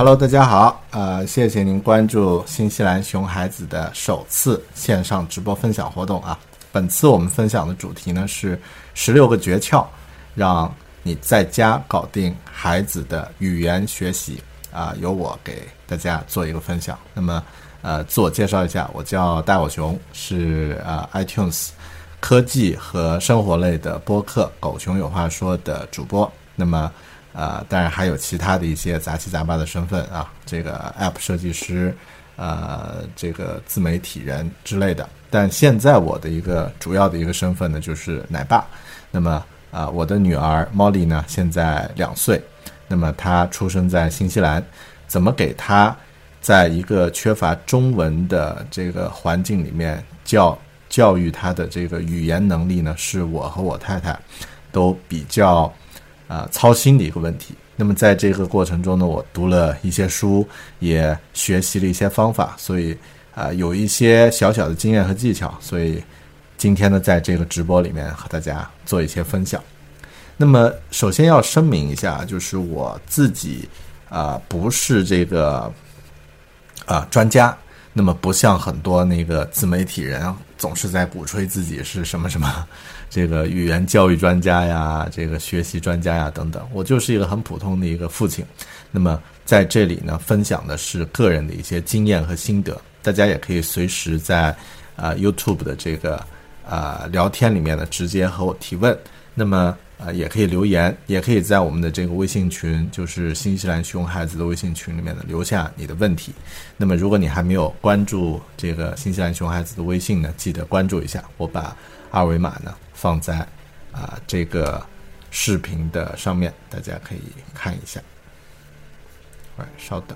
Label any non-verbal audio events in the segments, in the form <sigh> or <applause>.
Hello，大家好，呃，谢谢您关注新西兰熊孩子的首次线上直播分享活动啊。本次我们分享的主题呢是十六个诀窍，让你在家搞定孩子的语言学习啊。由我给大家做一个分享。那么，呃，自我介绍一下，我叫大狗熊，是呃 iTunes 科技和生活类的播客《狗熊有话说》的主播。那么，呃，当然还有其他的一些杂七杂八的身份啊，这个 App 设计师，呃，这个自媒体人之类的。但现在我的一个主要的一个身份呢，就是奶爸。那么啊，我的女儿 Molly 呢，现在两岁。那么她出生在新西兰，怎么给她在一个缺乏中文的这个环境里面教教育她的这个语言能力呢？是我和我太太都比较啊操心的一个问题。那么在这个过程中呢，我读了一些书，也学习了一些方法，所以。啊，有一些小小的经验和技巧，所以今天呢，在这个直播里面和大家做一些分享。那么，首先要声明一下，就是我自己啊，不是这个啊专家。那么，不像很多那个自媒体人总是在鼓吹自己是什么什么这个语言教育专家呀，这个学习专家呀等等。我就是一个很普通的一个父亲。那么，在这里呢，分享的是个人的一些经验和心得。大家也可以随时在啊 YouTube 的这个啊聊天里面呢，直接和我提问。那么啊，也可以留言，也可以在我们的这个微信群，就是新西兰熊孩子的微信群里面呢，留下你的问题。那么，如果你还没有关注这个新西兰熊孩子的微信呢，记得关注一下。我把二维码呢放在啊这个视频的上面，大家可以看一下。来，稍等。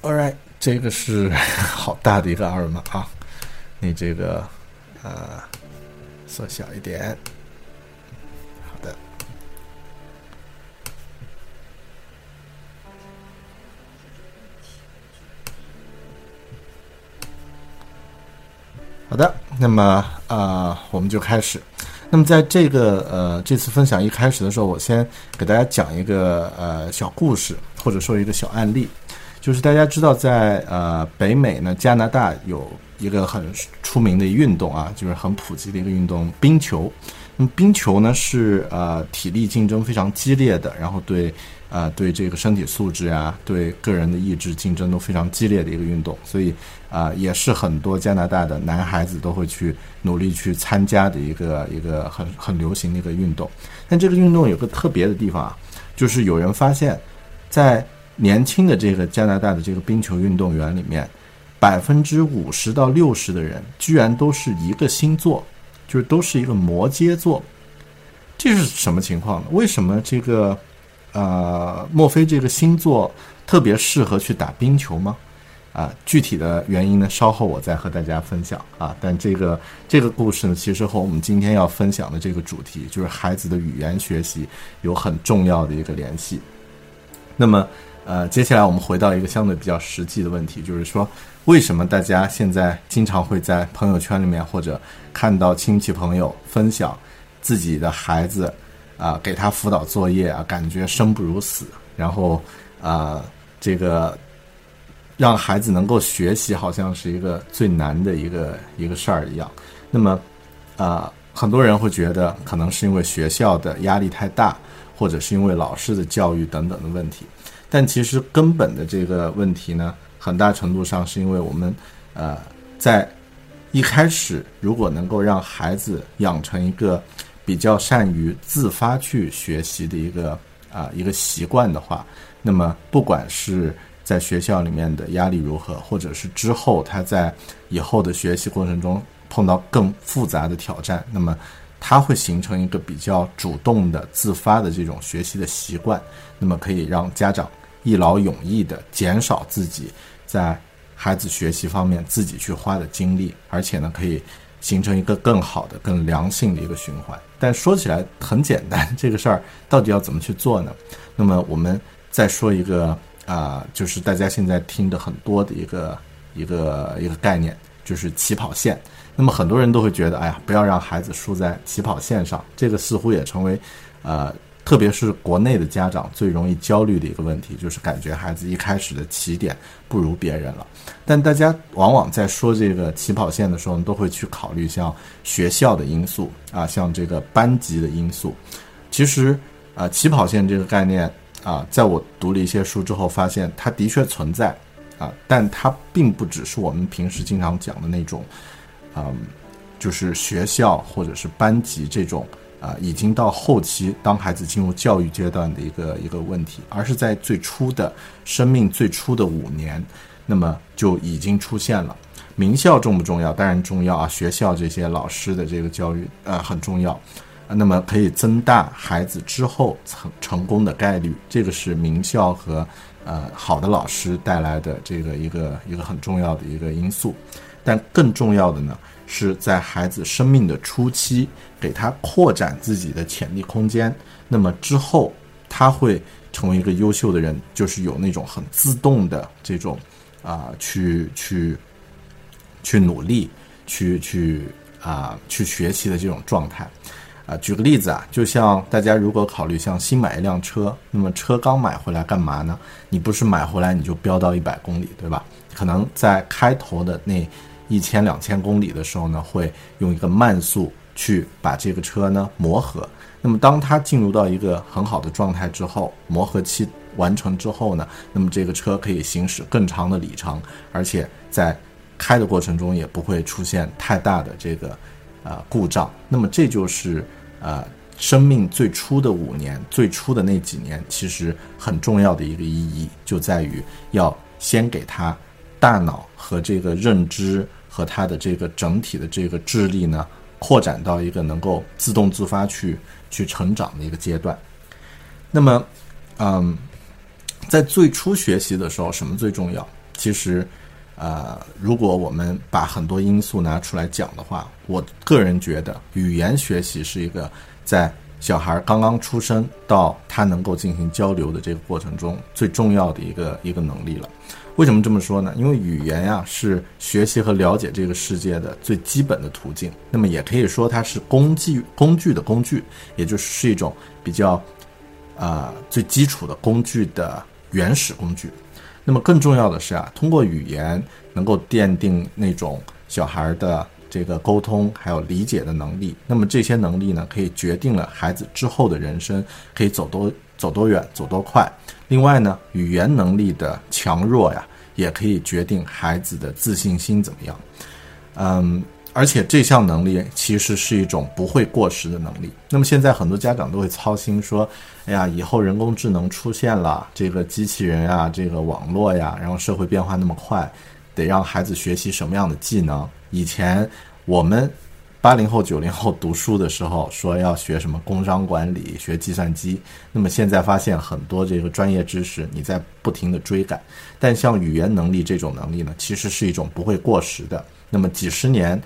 Alright，这个是 <laughs> 好大的一个二维码啊！你这个呃缩小一点，好的，好的。那么啊，我们就开始。那么在这个呃这次分享一开始的时候，我先给大家讲一个呃小故事，或者说一个小案例。就是大家知道，在呃北美呢，加拿大有一个很出名的运动啊，就是很普及的一个运动——冰球。那么冰球呢是呃体力竞争非常激烈的，然后对呃对这个身体素质啊，对个人的意志竞争都非常激烈的一个运动，所以啊也是很多加拿大的男孩子都会去努力去参加的一个一个很很流行的一个运动。但这个运动有个特别的地方啊，就是有人发现，在年轻的这个加拿大的这个冰球运动员里面，百分之五十到六十的人居然都是一个星座。就是都是一个摩羯座，这是什么情况呢？为什么这个，呃，莫非这个星座特别适合去打冰球吗？啊，具体的原因呢，稍后我再和大家分享啊。但这个这个故事呢，其实和我们今天要分享的这个主题，就是孩子的语言学习，有很重要的一个联系。那么，呃，接下来我们回到一个相对比较实际的问题，就是说。为什么大家现在经常会在朋友圈里面或者看到亲戚朋友分享自己的孩子啊，给他辅导作业啊，感觉生不如死，然后啊，这个让孩子能够学习好像是一个最难的一个一个事儿一样。那么啊，很多人会觉得可能是因为学校的压力太大，或者是因为老师的教育等等的问题，但其实根本的这个问题呢？很大程度上是因为我们，呃，在一开始如果能够让孩子养成一个比较善于自发去学习的一个啊一个习惯的话，那么不管是在学校里面的压力如何，或者是之后他在以后的学习过程中碰到更复杂的挑战，那么他会形成一个比较主动的自发的这种学习的习惯，那么可以让家长。一劳永逸的减少自己在孩子学习方面自己去花的精力，而且呢，可以形成一个更好的、更良性的一个循环。但说起来很简单，<laughs> 这个事儿到底要怎么去做呢？那么我们再说一个啊，就是大家现在听的很多的一个一个一个概念，就是起跑线。那么很多人都会觉得，哎呀，不要让孩子输在起跑线上，这个似乎也成为呃。特别是国内的家长最容易焦虑的一个问题，就是感觉孩子一开始的起点不如别人了。但大家往往在说这个起跑线的时候，都会去考虑像学校的因素啊，像这个班级的因素。其实啊，起跑线这个概念啊，在我读了一些书之后，发现它的确存在啊，但它并不只是我们平时经常讲的那种，嗯，就是学校或者是班级这种。啊，已经到后期，当孩子进入教育阶段的一个一个问题，而是在最初的生命最初的五年，那么就已经出现了。名校重不重要？当然重要啊！学校这些老师的这个教育，呃，很重要。那么可以增大孩子之后成成功的概率，这个是名校和呃好的老师带来的这个一个一个很重要的一个因素。但更重要的呢？是在孩子生命的初期，给他扩展自己的潜力空间。那么之后，他会成为一个优秀的人，就是有那种很自动的这种啊，去去去努力，去去啊，去学习的这种状态。啊，举个例子啊，就像大家如果考虑像新买一辆车，那么车刚买回来干嘛呢？你不是买回来你就飙到一百公里，对吧？可能在开头的那。一千两千公里的时候呢，会用一个慢速去把这个车呢磨合。那么当它进入到一个很好的状态之后，磨合期完成之后呢，那么这个车可以行驶更长的里程，而且在开的过程中也不会出现太大的这个呃故障。那么这就是呃生命最初的五年，最初的那几年，其实很重要的一个意义就在于要先给他大脑和这个认知。和他的这个整体的这个智力呢，扩展到一个能够自动自发去去成长的一个阶段。那么，嗯，在最初学习的时候，什么最重要？其实，呃，如果我们把很多因素拿出来讲的话，我个人觉得语言学习是一个在小孩刚刚出生到他能够进行交流的这个过程中最重要的一个一个能力了。为什么这么说呢？因为语言呀是学习和了解这个世界的最基本的途径。那么也可以说它是工具工具的工具，也就是一种比较啊最基础的工具的原始工具。那么更重要的是啊，通过语言能够奠定那种小孩的这个沟通还有理解的能力。那么这些能力呢，可以决定了孩子之后的人生可以走多走多远，走多快。另外呢，语言能力的强弱呀，也可以决定孩子的自信心怎么样。嗯。而且这项能力其实是一种不会过时的能力。那么现在很多家长都会操心说：“哎呀，以后人工智能出现了，这个机器人啊，这个网络呀，然后社会变化那么快，得让孩子学习什么样的技能？”以前我们八零后、九零后读书的时候说要学什么工商管理、学计算机，那么现在发现很多这个专业知识你在不停的追赶。但像语言能力这种能力呢，其实是一种不会过时的。那么几十年。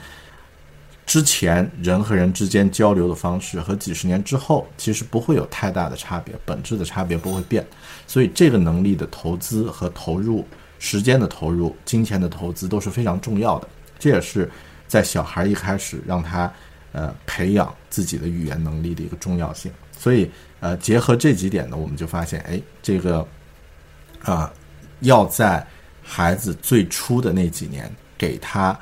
之前人和人之间交流的方式和几十年之后其实不会有太大的差别，本质的差别不会变，所以这个能力的投资和投入、时间的投入、金钱的投资都是非常重要的。这也是在小孩一开始让他呃培养自己的语言能力的一个重要性。所以呃结合这几点呢，我们就发现，哎，这个啊要在孩子最初的那几年给他。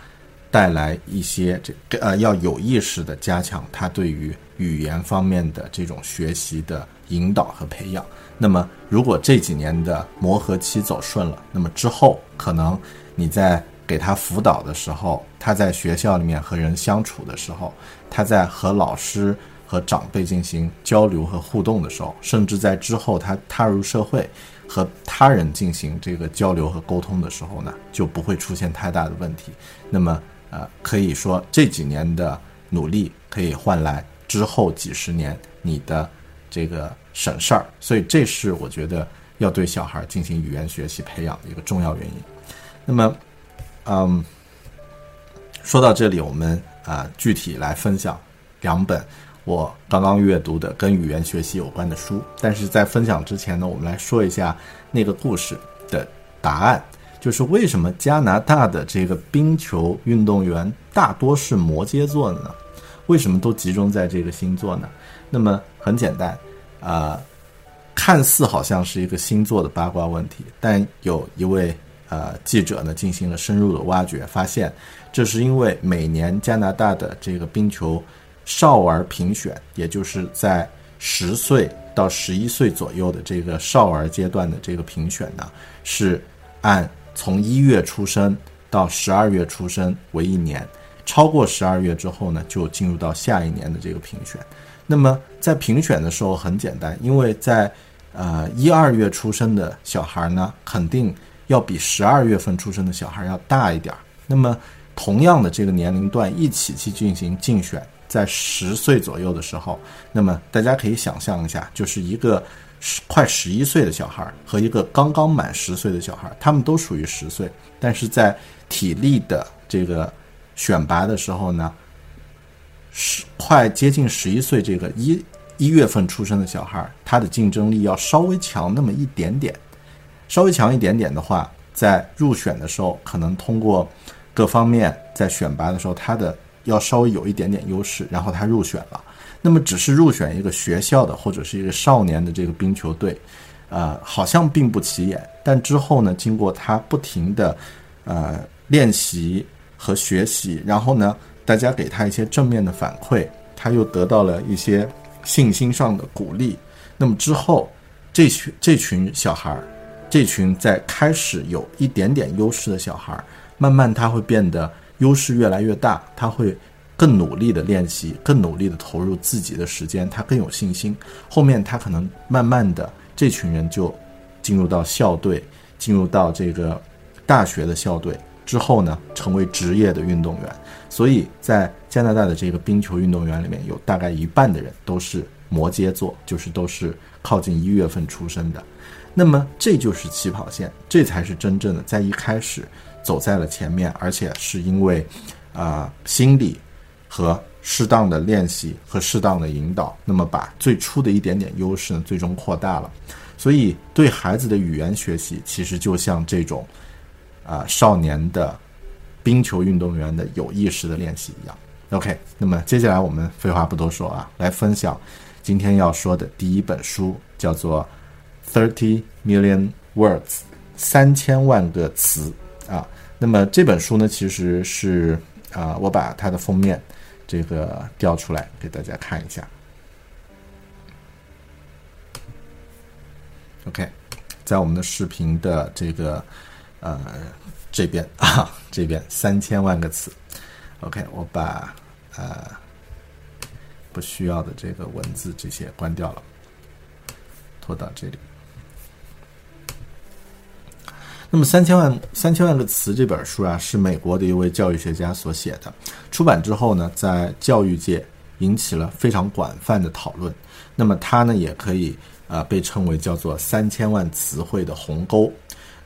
带来一些这呃要有意识的加强他对于语言方面的这种学习的引导和培养。那么，如果这几年的磨合期走顺了，那么之后可能你在给他辅导的时候，他在学校里面和人相处的时候，他在和老师和长辈进行交流和互动的时候，甚至在之后他踏入社会和他人进行这个交流和沟通的时候呢，就不会出现太大的问题。那么。呃，可以说这几年的努力可以换来之后几十年你的这个省事儿，所以这是我觉得要对小孩进行语言学习培养的一个重要原因。那么，嗯，说到这里，我们啊具体来分享两本我刚刚阅读的跟语言学习有关的书。但是在分享之前呢，我们来说一下那个故事的答案。就是为什么加拿大的这个冰球运动员大多是摩羯座的呢？为什么都集中在这个星座呢？那么很简单，啊，看似好像是一个星座的八卦问题，但有一位呃记者呢进行了深入的挖掘，发现这是因为每年加拿大的这个冰球少儿评选，也就是在十岁到十一岁左右的这个少儿阶段的这个评选呢，是按。从一月出生到十二月出生为一年，超过十二月之后呢，就进入到下一年的这个评选。那么在评选的时候很简单，因为在呃一二月出生的小孩呢，肯定要比十二月份出生的小孩要大一点儿。那么同样的这个年龄段一起去进行竞选，在十岁左右的时候，那么大家可以想象一下，就是一个。十快十一岁的小孩和一个刚刚满十岁的小孩，他们都属于十岁，但是在体力的这个选拔的时候呢，十快接近十一岁这个一一月份出生的小孩，他的竞争力要稍微强那么一点点，稍微强一点点的话，在入选的时候，可能通过各方面在选拔的时候，他的要稍微有一点点优势，然后他入选了。那么只是入选一个学校的或者是一个少年的这个冰球队，呃，好像并不起眼。但之后呢，经过他不停的呃练习和学习，然后呢，大家给他一些正面的反馈，他又得到了一些信心上的鼓励。那么之后，这群这群小孩儿，这群在开始有一点点优势的小孩儿，慢慢他会变得优势越来越大，他会。更努力的练习，更努力的投入自己的时间，他更有信心。后面他可能慢慢的，这群人就进入到校队，进入到这个大学的校队之后呢，成为职业的运动员。所以在加拿大的这个冰球运动员里面有大概一半的人都是摩羯座，就是都是靠近一月份出生的。那么这就是起跑线，这才是真正的在一开始走在了前面，而且是因为啊心理。和适当的练习和适当的引导，那么把最初的一点点优势呢，最终扩大了。所以，对孩子的语言学习，其实就像这种，啊，少年的冰球运动员的有意识的练习一样。OK，那么接下来我们废话不多说啊，来分享今天要说的第一本书，叫做《Thirty Million Words》三千万个词啊。那么这本书呢，其实是。啊，我把它的封面这个调出来给大家看一下。OK，在我们的视频的这个呃这边 <laughs> 啊，这边三千万个词。OK，我把呃不需要的这个文字这些关掉了，拖到这里。那么三千万三千万个词这本书啊，是美国的一位教育学家所写的。出版之后呢，在教育界引起了非常广泛的讨论。那么它呢，也可以啊被称为叫做三千万词汇的鸿沟。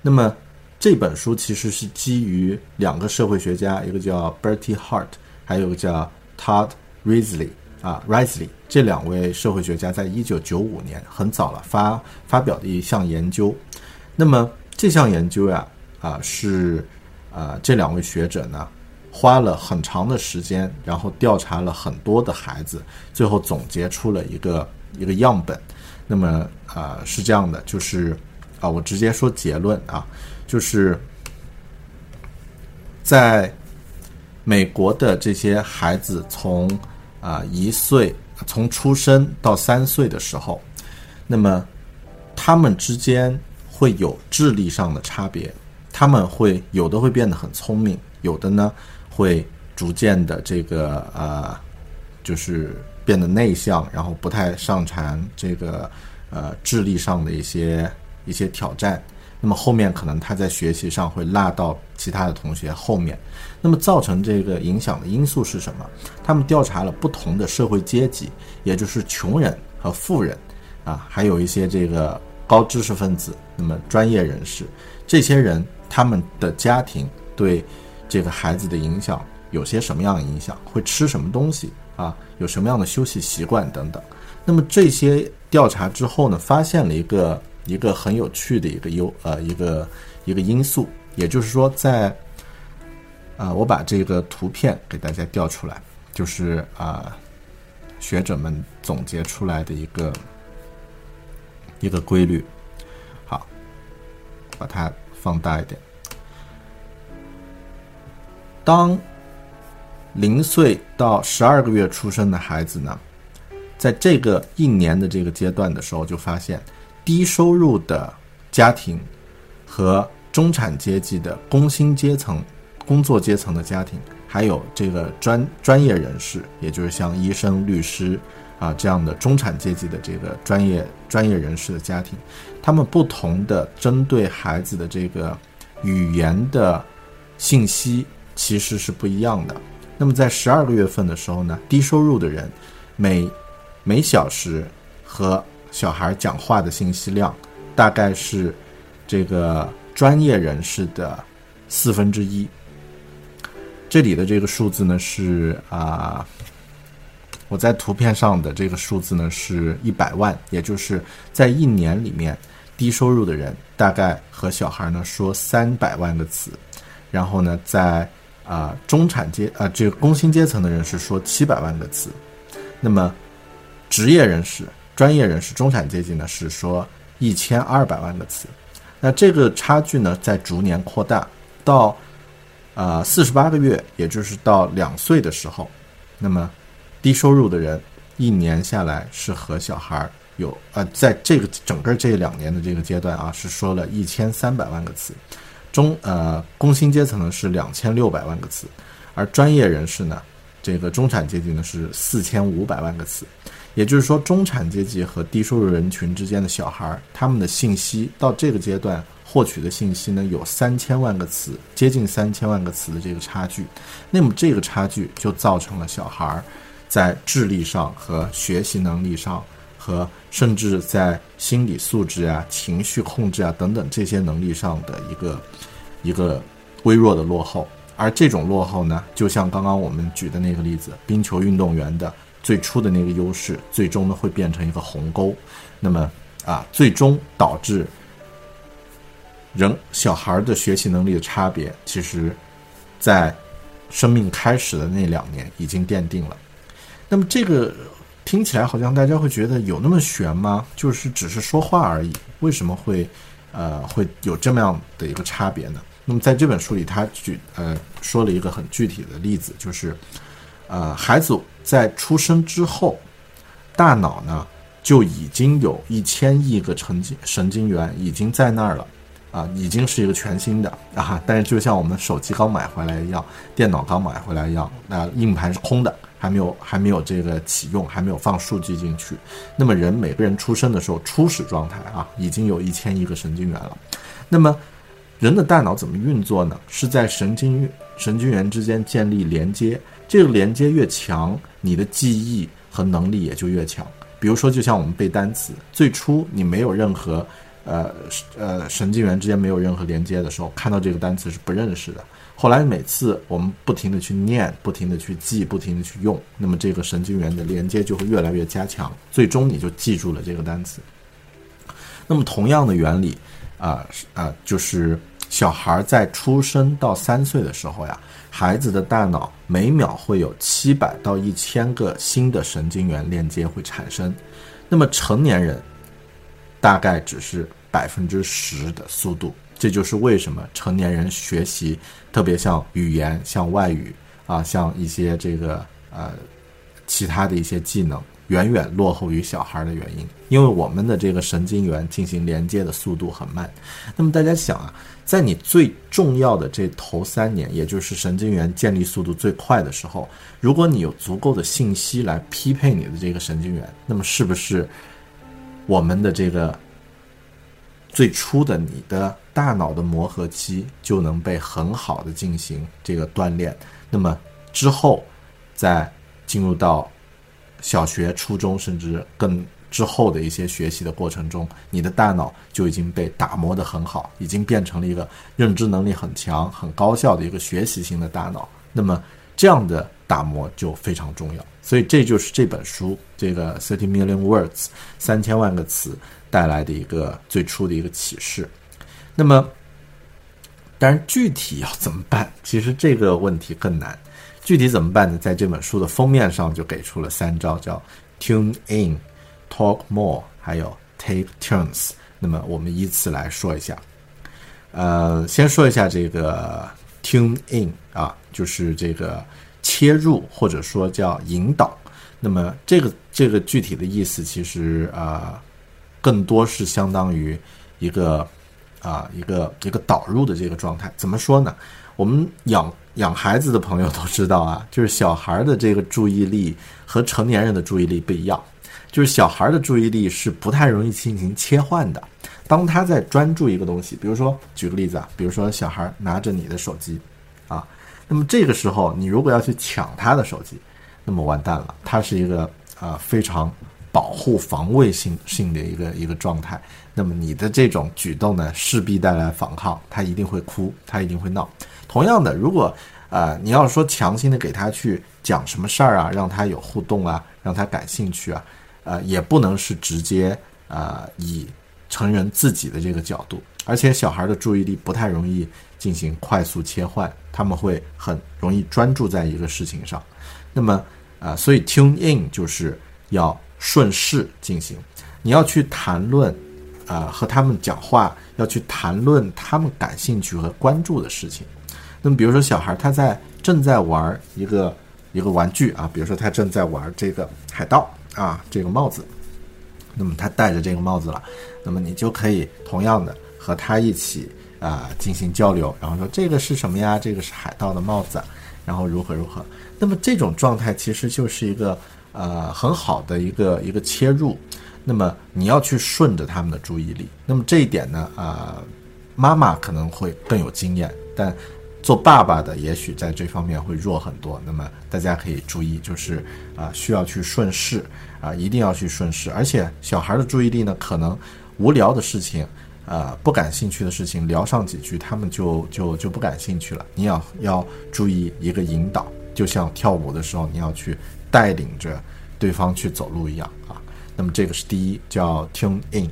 那么这本书其实是基于两个社会学家，一个叫 Bertie Hart，还有一个叫 Todd Risley 啊 Risley 这两位社会学家在一九九五年很早了发发表的一项研究。那么这项研究呀，啊是，啊这两位学者呢，花了很长的时间，然后调查了很多的孩子，最后总结出了一个一个样本。那么啊是这样的，就是啊我直接说结论啊，就是在美国的这些孩子从啊一岁从出生到三岁的时候，那么他们之间。会有智力上的差别，他们会有的会变得很聪明，有的呢会逐渐的这个呃，就是变得内向，然后不太擅长这个呃智力上的一些一些挑战。那么后面可能他在学习上会落到其他的同学后面。那么造成这个影响的因素是什么？他们调查了不同的社会阶级，也就是穷人和富人啊，还有一些这个。高知识分子，那么专业人士，这些人他们的家庭对这个孩子的影响有些什么样的影响？会吃什么东西啊？有什么样的休息习惯等等？那么这些调查之后呢，发现了一个一个很有趣的一个优呃一个一个因素，也就是说，在啊，我把这个图片给大家调出来，就是啊，学者们总结出来的一个。一个规律，好，把它放大一点。当零岁到十二个月出生的孩子呢，在这个一年的这个阶段的时候，就发现低收入的家庭和中产阶级的工薪阶层、工作阶层的家庭，还有这个专专业人士，也就是像医生、律师。啊，这样的中产阶级的这个专业专业人士的家庭，他们不同的针对孩子的这个语言的信息其实是不一样的。那么在十二个月份的时候呢，低收入的人每每小时和小孩讲话的信息量大概是这个专业人士的四分之一。这里的这个数字呢是啊。我在图片上的这个数字呢是一百万，也就是在一年里面，低收入的人大概和小孩呢说三百万个词，然后呢，在啊中产阶啊这个工薪阶层的人是说七百万个词，那么职业人士、专业人士、中产阶级呢是说一千二百万个词，那这个差距呢在逐年扩大，到啊四十八个月，也就是到两岁的时候，那么。低收入的人一年下来是和小孩儿有呃，在这个整个这两年的这个阶段啊，是说了一千三百万个词，中呃工薪阶层呢是两千六百万个词，而专业人士呢，这个中产阶级呢是四千五百万个词，也就是说中产阶级和低收入人群之间的小孩儿，他们的信息到这个阶段。获取的信息呢有三千万个词，接近三千万个词的这个差距，那么这个差距就造成了小孩儿在智力上和学习能力上，和甚至在心理素质啊、情绪控制啊等等这些能力上的一个一个微弱的落后。而这种落后呢，就像刚刚我们举的那个例子，冰球运动员的最初的那个优势，最终呢会变成一个鸿沟，那么啊，最终导致。人小孩的学习能力的差别，其实，在生命开始的那两年已经奠定了。那么这个听起来好像大家会觉得有那么悬吗？就是只是说话而已，为什么会呃会有这么样的一个差别呢？那么在这本书里，他举呃说了一个很具体的例子，就是呃孩子在出生之后，大脑呢就已经有一千亿个神经神经元已经在那儿了。啊，已经是一个全新的啊，但是就像我们手机刚买回来一样，电脑刚买回来一样，那硬盘是空的，还没有还没有这个启用，还没有放数据进去。那么人每个人出生的时候初始状态啊，已经有一千亿个神经元了。那么人的大脑怎么运作呢？是在神经神经元之间建立连接，这个连接越强，你的记忆和能力也就越强。比如说，就像我们背单词，最初你没有任何。呃，呃，神经元之间没有任何连接的时候，看到这个单词是不认识的。后来每次我们不停的去念，不停的去记，不停的去用，那么这个神经元的连接就会越来越加强，最终你就记住了这个单词。那么同样的原理，啊啊，就是小孩在出生到三岁的时候呀，孩子的大脑每秒会有七百到一千个新的神经元链接会产生。那么成年人。大概只是百分之十的速度，这就是为什么成年人学习，特别像语言、像外语啊，像一些这个呃其他的一些技能，远远落后于小孩的原因。因为我们的这个神经元进行连接的速度很慢。那么大家想啊，在你最重要的这头三年，也就是神经元建立速度最快的时候，如果你有足够的信息来匹配你的这个神经元，那么是不是？我们的这个最初的你的大脑的磨合期就能被很好的进行这个锻炼，那么之后在进入到小学、初中甚至更之后的一些学习的过程中，你的大脑就已经被打磨得很好，已经变成了一个认知能力很强、很高效的一个学习型的大脑。那么这样的打磨就非常重要。所以这就是这本书这个 thirty million words 三千万个词带来的一个最初的一个启示。那么，当然具体要怎么办？其实这个问题更难。具体怎么办呢？在这本书的封面上就给出了三招，叫 tune in、talk more，还有 take turns。那么我们依次来说一下。呃，先说一下这个 tune in 啊，就是这个。切入或者说叫引导，那么这个这个具体的意思其实啊，更多是相当于一个啊一个一个导入的这个状态。怎么说呢？我们养养孩子的朋友都知道啊，<laughs> 就是小孩的这个注意力和成年人的注意力不一样，就是小孩的注意力是不太容易进行切换的。当他在专注一个东西，比如说举个例子啊，比如说小孩拿着你的手机啊。那么这个时候，你如果要去抢他的手机，那么完蛋了。他是一个啊非常保护防卫性性的一个一个状态。那么你的这种举动呢，势必带来反抗，他一定会哭，他一定会闹。同样的，如果啊你要说强行的给他去讲什么事儿啊，让他有互动啊，让他感兴趣啊，呃，也不能是直接啊以成人自己的这个角度，而且小孩的注意力不太容易。进行快速切换，他们会很容易专注在一个事情上。那么，啊，所以 tune in 就是要顺势进行。你要去谈论，啊，和他们讲话，要去谈论他们感兴趣和关注的事情。那么，比如说小孩他在正在玩一个一个玩具啊，比如说他正在玩这个海盗啊，这个帽子。那么他戴着这个帽子了，那么你就可以同样的和他一起。啊，进行交流，然后说这个是什么呀？这个是海盗的帽子，然后如何如何？那么这种状态其实就是一个呃很好的一个一个切入。那么你要去顺着他们的注意力。那么这一点呢，啊，妈妈可能会更有经验，但做爸爸的也许在这方面会弱很多。那么大家可以注意，就是啊，需要去顺势啊，一定要去顺势。而且小孩的注意力呢，可能无聊的事情。呃，不感兴趣的事情聊上几句，他们就就就不感兴趣了。你要要注意一个引导，就像跳舞的时候，你要去带领着对方去走路一样啊。那么这个是第一，叫 tune in。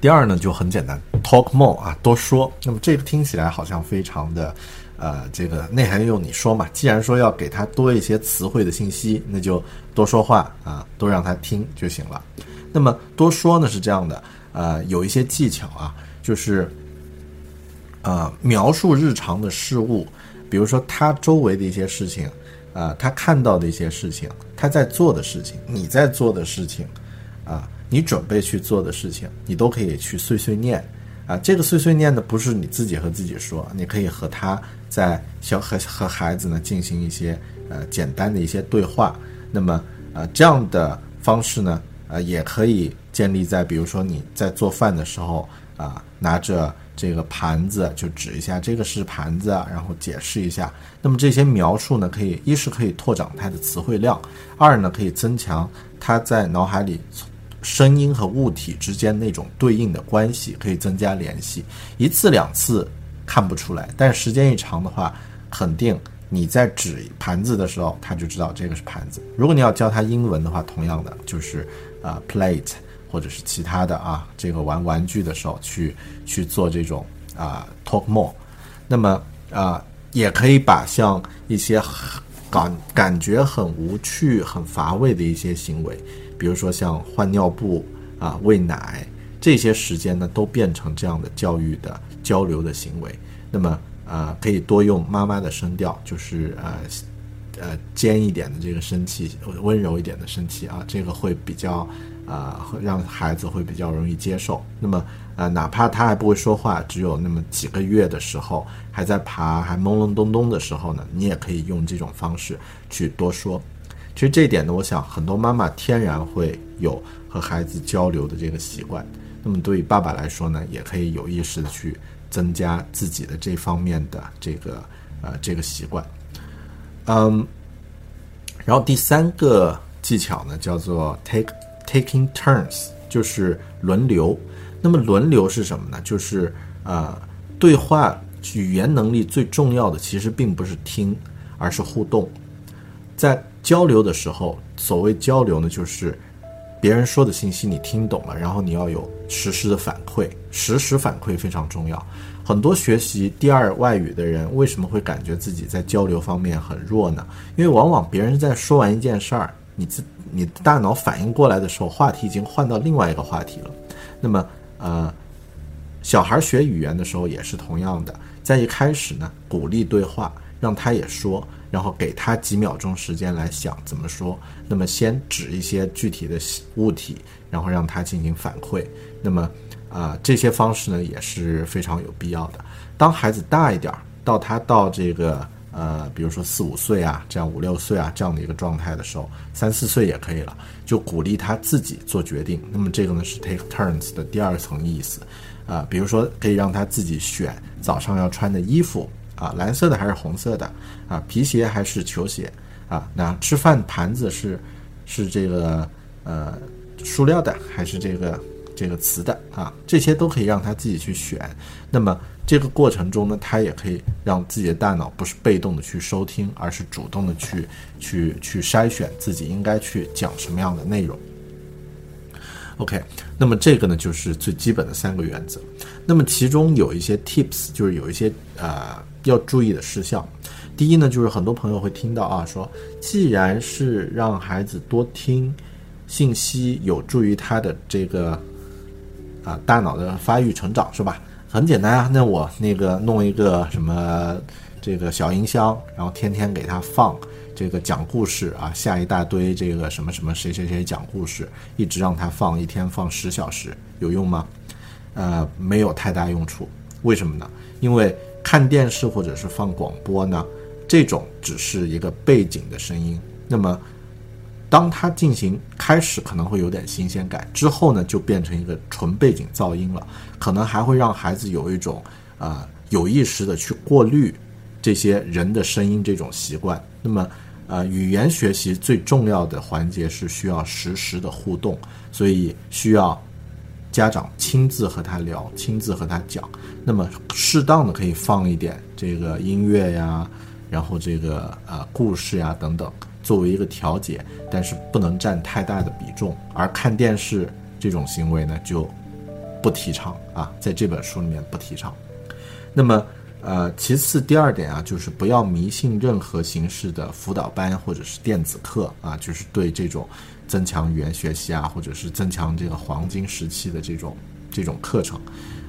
第二呢，就很简单，talk more 啊，多说。那么这个听起来好像非常的，呃，这个内涵用你说嘛。既然说要给他多一些词汇的信息，那就多说话啊，多让他听就行了。那么多说呢是这样的，呃，有一些技巧啊，就是呃描述日常的事物，比如说他周围的一些事情，啊，他看到的一些事情，他在做的事情，你在做的事情，啊，你准备去做的事情，你都可以去碎碎念。啊，这个碎碎念呢，不是你自己和自己说，你可以和他在小和和孩子呢进行一些呃简单的一些对话。那么呃这样的方式呢，呃也可以建立在比如说你在做饭的时候啊，拿着这个盘子就指一下这个是盘子，然后解释一下。那么这些描述呢，可以一是可以拓展他的词汇量，二呢可以增强他在脑海里。声音和物体之间那种对应的关系可以增加联系，一次两次看不出来，但时间一长的话，肯定你在指盘子的时候，他就知道这个是盘子。如果你要教他英文的话，同样的就是啊 plate 或者是其他的啊，这个玩玩具的时候去去做这种啊 talk more，那么啊也可以把像一些感感觉很无趣、很乏味的一些行为。比如说像换尿布啊、喂奶这些时间呢，都变成这样的教育的交流的行为。那么呃，可以多用妈妈的声调，就是呃呃尖一点的这个声气，温柔一点的声气啊，这个会比较啊让孩子会比较容易接受。那么呃，哪怕他还不会说话，只有那么几个月的时候，还在爬、还懵懵懂懂的时候呢，你也可以用这种方式去多说。其实这一点呢，我想很多妈妈天然会有和孩子交流的这个习惯。那么对于爸爸来说呢，也可以有意识的去增加自己的这方面的这个呃这个习惯。嗯，然后第三个技巧呢，叫做 take taking turns，就是轮流。那么轮流是什么呢？就是呃，对话语言能力最重要的其实并不是听，而是互动，在。交流的时候，所谓交流呢，就是别人说的信息你听懂了，然后你要有实时的反馈，实时反馈非常重要。很多学习第二外语的人为什么会感觉自己在交流方面很弱呢？因为往往别人在说完一件事儿，你自你大脑反应过来的时候，话题已经换到另外一个话题了。那么，呃，小孩学语言的时候也是同样的，在一开始呢，鼓励对话，让他也说。然后给他几秒钟时间来想怎么说。那么先指一些具体的物体，然后让他进行反馈。那么啊，这些方式呢也是非常有必要的。当孩子大一点儿，到他到这个呃，比如说四五岁啊，这样五六岁啊这样的一个状态的时候，三四岁也可以了，就鼓励他自己做决定。那么这个呢是 take turns 的第二层意思啊，比如说可以让他自己选早上要穿的衣服。啊，蓝色的还是红色的？啊，皮鞋还是球鞋？啊，那吃饭盘子是是这个呃塑料的还是这个这个瓷的？啊，这些都可以让他自己去选。那么这个过程中呢，他也可以让自己的大脑不是被动的去收听，而是主动的去去去筛选自己应该去讲什么样的内容。OK，那么这个呢就是最基本的三个原则。那么其中有一些 tips，就是有一些呃。要注意的事项，第一呢，就是很多朋友会听到啊，说既然是让孩子多听信息，有助于他的这个啊大脑的发育成长，是吧？很简单啊，那我那个弄一个什么这个小音箱，然后天天给他放这个讲故事啊，下一大堆这个什么什么谁谁谁讲故事，一直让他放，一天放十小时，有用吗？呃，没有太大用处。为什么呢？因为看电视或者是放广播呢，这种只是一个背景的声音。那么，当它进行开始可能会有点新鲜感，之后呢就变成一个纯背景噪音了，可能还会让孩子有一种啊有意识的去过滤这些人的声音这种习惯。那么，呃，语言学习最重要的环节是需要实时的互动，所以需要。家长亲自和他聊，亲自和他讲，那么适当的可以放一点这个音乐呀，然后这个呃故事呀等等，作为一个调节，但是不能占太大的比重。而看电视这种行为呢，就不提倡啊，在这本书里面不提倡。那么呃，其次第二点啊，就是不要迷信任何形式的辅导班或者是电子课啊，就是对这种。增强语言学习啊，或者是增强这个黄金时期的这种这种课程，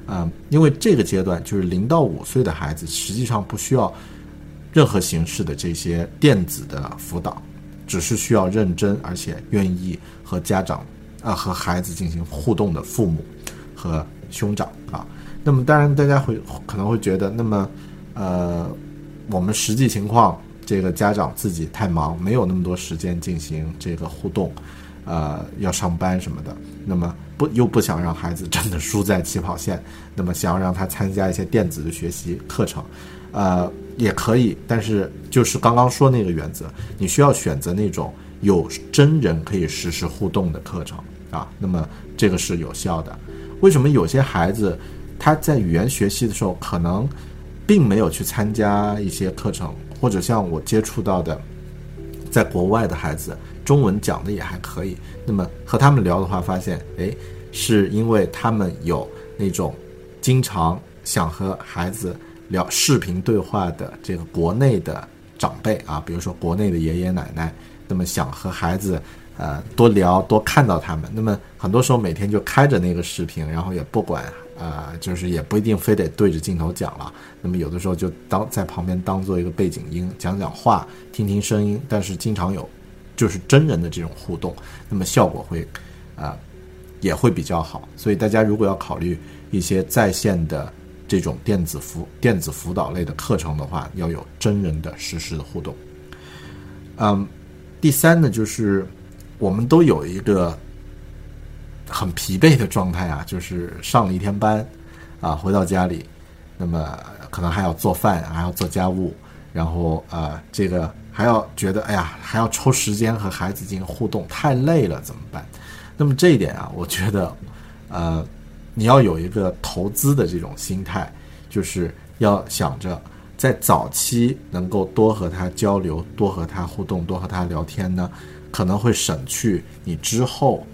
嗯，因为这个阶段就是零到五岁的孩子，实际上不需要任何形式的这些电子的辅导，只是需要认真而且愿意和家长啊和孩子进行互动的父母和兄长啊。那么当然，大家会可能会觉得，那么呃，我们实际情况，这个家长自己太忙，没有那么多时间进行这个互动，呃，要上班什么的，那么不又不想让孩子真的输在起跑线，那么想要让他参加一些电子的学习课程，呃，也可以，但是就是刚刚说那个原则，你需要选择那种有真人可以实时互动的课程啊，那么这个是有效的。为什么有些孩子他在语言学习的时候可能并没有去参加一些课程，或者像我接触到的，在国外的孩子，中文讲的也还可以。那么和他们聊的话，发现，哎，是因为他们有那种经常想和孩子聊视频对话的这个国内的长辈啊，比如说国内的爷爷奶奶，那么想和孩子呃多聊多看到他们，那么很多时候每天就开着那个视频，然后也不管。呃，就是也不一定非得对着镜头讲了，那么有的时候就当在旁边当做一个背景音，讲讲话，听听声音。但是经常有，就是真人的这种互动，那么效果会，啊，也会比较好。所以大家如果要考虑一些在线的这种电子辅电子辅导类的课程的话，要有真人的实时的互动。嗯，第三呢，就是我们都有一个。很疲惫的状态啊，就是上了一天班，啊，回到家里，那么可能还要做饭，还要做家务，然后啊，这个还要觉得，哎呀，还要抽时间和孩子进行互动，太累了，怎么办？那么这一点啊，我觉得，呃，你要有一个投资的这种心态，就是要想着在早期能够多和他交流，多和他互动，多和他聊天呢，可能会省去你之后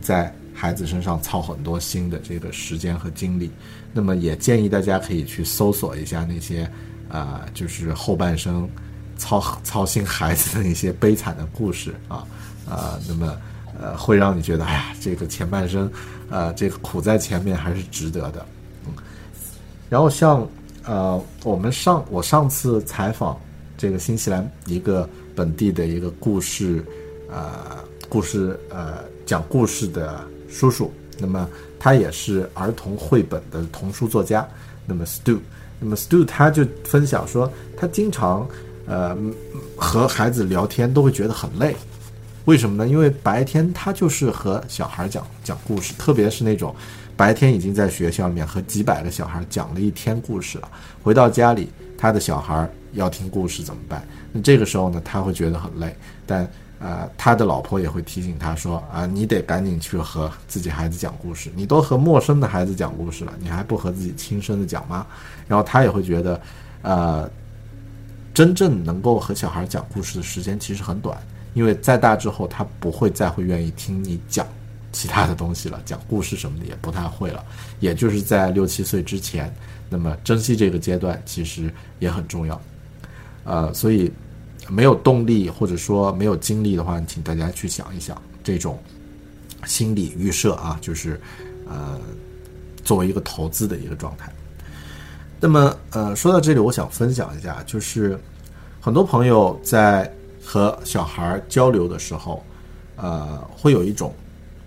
在。孩子身上操很多心的这个时间和精力，那么也建议大家可以去搜索一下那些，啊，就是后半生操操心孩子的那些悲惨的故事啊，啊，那么呃会让你觉得，哎呀，这个前半生，呃，这个苦在前面还是值得的，嗯。然后像呃，我们上我上次采访这个新西兰一个本地的一个故事，呃，故事呃讲故事的。叔叔，那么他也是儿童绘本的童书作家。那么 Stu，那么 Stu 他就分享说，他经常呃和孩子聊天都会觉得很累，为什么呢？因为白天他就是和小孩讲讲故事，特别是那种白天已经在学校里面和几百个小孩讲了一天故事了，回到家里他的小孩要听故事怎么办？那这个时候呢，他会觉得很累，但。呃，他的老婆也会提醒他说：“啊，你得赶紧去和自己孩子讲故事。你都和陌生的孩子讲故事了，你还不和自己亲生的讲吗？”然后他也会觉得，呃，真正能够和小孩讲故事的时间其实很短，因为再大之后他不会再会愿意听你讲其他的东西了，讲故事什么的也不太会了。也就是在六七岁之前，那么珍惜这个阶段其实也很重要。呃，所以。没有动力或者说没有精力的话，请大家去想一想这种心理预设啊，就是呃作为一个投资的一个状态。那么呃说到这里，我想分享一下，就是很多朋友在和小孩交流的时候，呃会有一种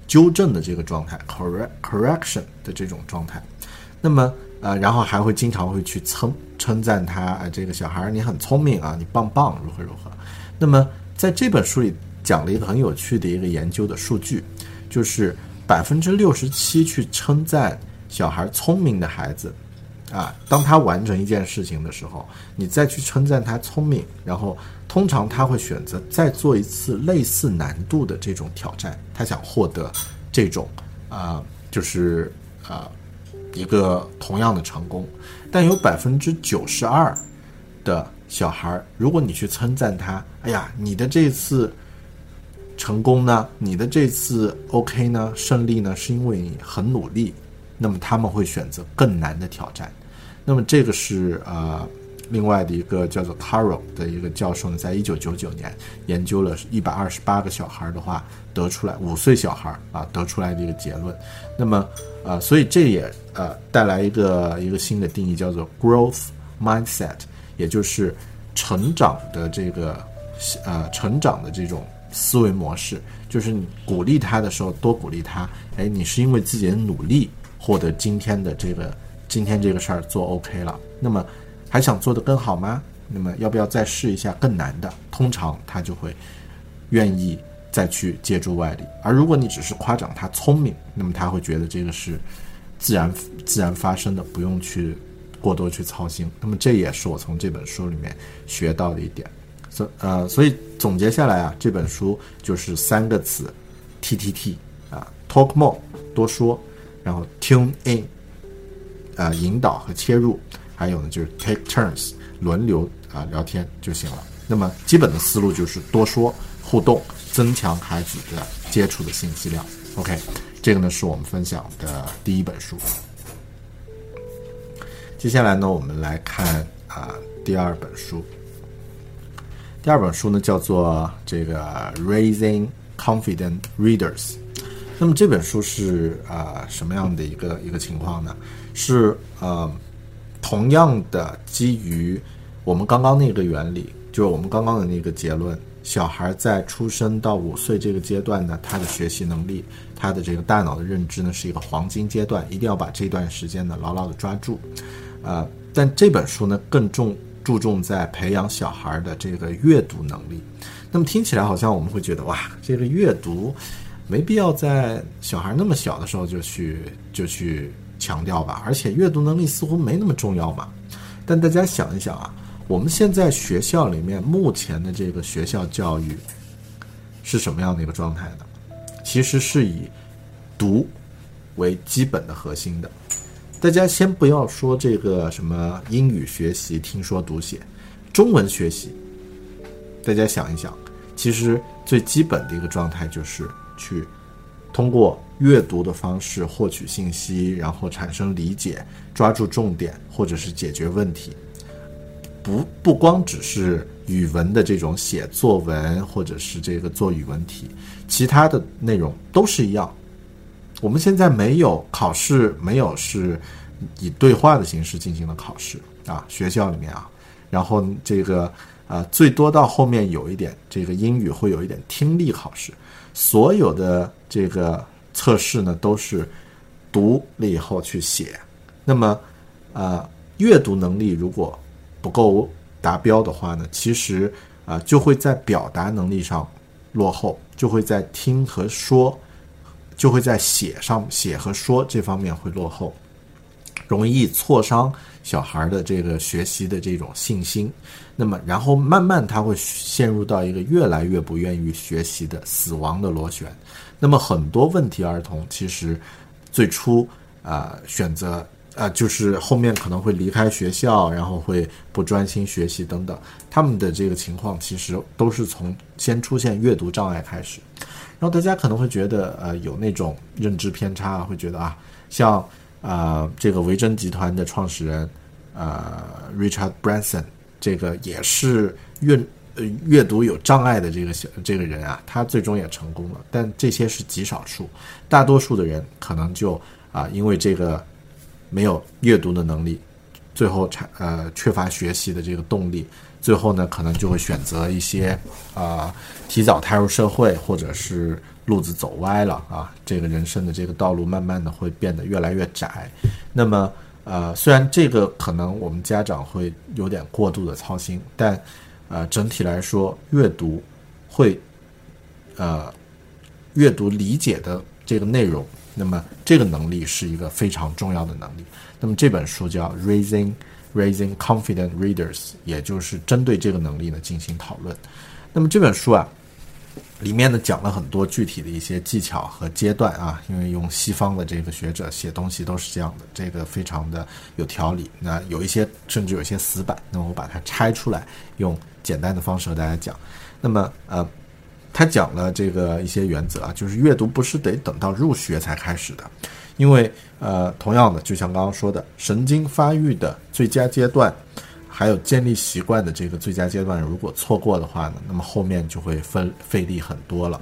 纠正的这个状态，correct correction 的这种状态。那么呃，然后还会经常会去称称赞他，啊，这个小孩你很聪明啊，你棒棒，如何如何。那么在这本书里讲了一个很有趣的一个研究的数据，就是百分之六十七去称赞小孩聪明的孩子，啊，当他完成一件事情的时候，你再去称赞他聪明，然后通常他会选择再做一次类似难度的这种挑战，他想获得这种啊，就是啊。一个同样的成功，但有百分之九十二的小孩，如果你去称赞他，哎呀，你的这次成功呢，你的这次 OK 呢，胜利呢，是因为你很努力，那么他们会选择更难的挑战。那么这个是呃另外的一个叫做 Carroll 的一个教授呢，在一九九九年研究了一百二十八个小孩的话，得出来五岁小孩啊得出来的一个结论。那么，呃，所以这也呃带来一个一个新的定义，叫做 growth mindset，也就是成长的这个呃成长的这种思维模式，就是你鼓励他的时候多鼓励他，哎，你是因为自己的努力获得今天的这个今天这个事儿做 OK 了，那么。还想做得更好吗？那么要不要再试一下更难的？通常他就会愿意再去借助外力。而如果你只是夸奖他聪明，那么他会觉得这个是自然自然发生的，不用去过多去操心。那么这也是我从这本书里面学到的一点。所呃，所以总结下来啊，这本书就是三个词：T T T 啊，Talk more 多说，然后 Tune in 呃引导和切入。还有呢，就是 take turns 轮流啊聊天就行了。那么基本的思路就是多说互动，增强孩子的接触的信息量。OK，这个呢是我们分享的第一本书。接下来呢，我们来看啊第二本书。第二本书呢叫做这个 Raising Confident Readers。那么这本书是啊什么样的一个一个情况呢？是呃。同样的，基于我们刚刚那个原理，就是我们刚刚的那个结论：小孩在出生到五岁这个阶段呢，他的学习能力、他的这个大脑的认知呢，是一个黄金阶段，一定要把这段时间呢牢牢的抓住。呃，但这本书呢更重注重在培养小孩的这个阅读能力。那么听起来好像我们会觉得，哇，这个阅读没必要在小孩那么小的时候就去就去。强调吧，而且阅读能力似乎没那么重要嘛。但大家想一想啊，我们现在学校里面目前的这个学校教育是什么样的一个状态呢？其实是以读为基本的核心的。大家先不要说这个什么英语学习、听说读写，中文学习，大家想一想，其实最基本的一个状态就是去通过。阅读的方式获取信息，然后产生理解，抓住重点，或者是解决问题。不不光只是语文的这种写作文，或者是这个做语文题，其他的内容都是一样。我们现在没有考试，没有是以对话的形式进行的考试啊，学校里面啊，然后这个啊，最多到后面有一点这个英语会有一点听力考试，所有的这个。测试呢都是读了以后去写，那么，呃，阅读能力如果不够达标的话呢，其实啊就会在表达能力上落后，就会在听和说，就会在写上写和说这方面会落后，容易挫伤小孩的这个学习的这种信心。那么，然后慢慢他会陷入到一个越来越不愿意学习的死亡的螺旋。那么，很多问题儿童其实最初啊选择啊就是后面可能会离开学校，然后会不专心学习等等。他们的这个情况其实都是从先出现阅读障碍开始。然后大家可能会觉得呃有那种认知偏差，会觉得啊像啊这个维珍集团的创始人呃 Richard Branson。这个也是阅呃阅读有障碍的这个小这个人啊，他最终也成功了。但这些是极少数，大多数的人可能就啊，因为这个没有阅读的能力，最后产呃缺乏学习的这个动力，最后呢可能就会选择一些啊提早踏入社会，或者是路子走歪了啊，这个人生的这个道路慢慢的会变得越来越窄。那么。呃，虽然这个可能我们家长会有点过度的操心，但，呃，整体来说，阅读会，呃，阅读理解的这个内容，那么这个能力是一个非常重要的能力。那么这本书叫《Raising Raising Confident Readers》，也就是针对这个能力呢进行讨论。那么这本书啊。里面呢讲了很多具体的一些技巧和阶段啊，因为用西方的这个学者写东西都是这样的，这个非常的有条理。那有一些甚至有些死板，那我把它拆出来，用简单的方式和大家讲。那么呃，他讲了这个一些原则啊，就是阅读不是得等到入学才开始的，因为呃，同样的，就像刚刚说的，神经发育的最佳阶段。还有建立习惯的这个最佳阶段，如果错过的话呢，那么后面就会费费力很多了。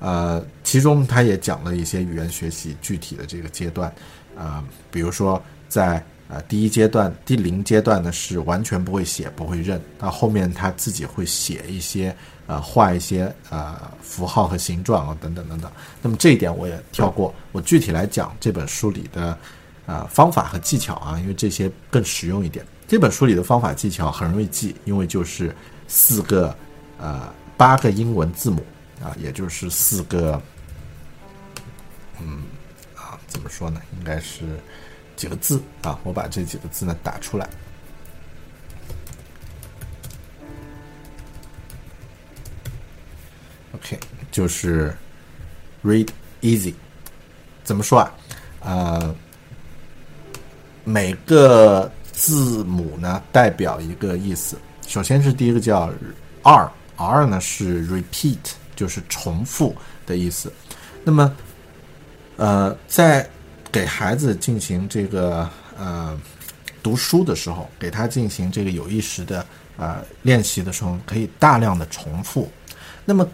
呃，其中他也讲了一些语言学习具体的这个阶段，啊，比如说在呃第一阶段、第零阶段呢是完全不会写、不会认，到后面他自己会写一些呃画一些呃符号和形状啊等等等等。那么这一点我也跳过，我具体来讲这本书里的啊方法和技巧啊，因为这些更实用一点。这本书里的方法技巧很容易记，因为就是四个呃八个英文字母。啊，也就是四个，嗯，啊，怎么说呢？应该是几个字啊？我把这几个字呢打出来。OK，就是 read easy。怎么说啊？呃，每个字母呢代表一个意思。首先是第一个叫 R，R 呢是 repeat。就是重复的意思。那么，呃，在给孩子进行这个呃读书的时候，给他进行这个有意识的呃练习的时候，可以大量的重复。那么，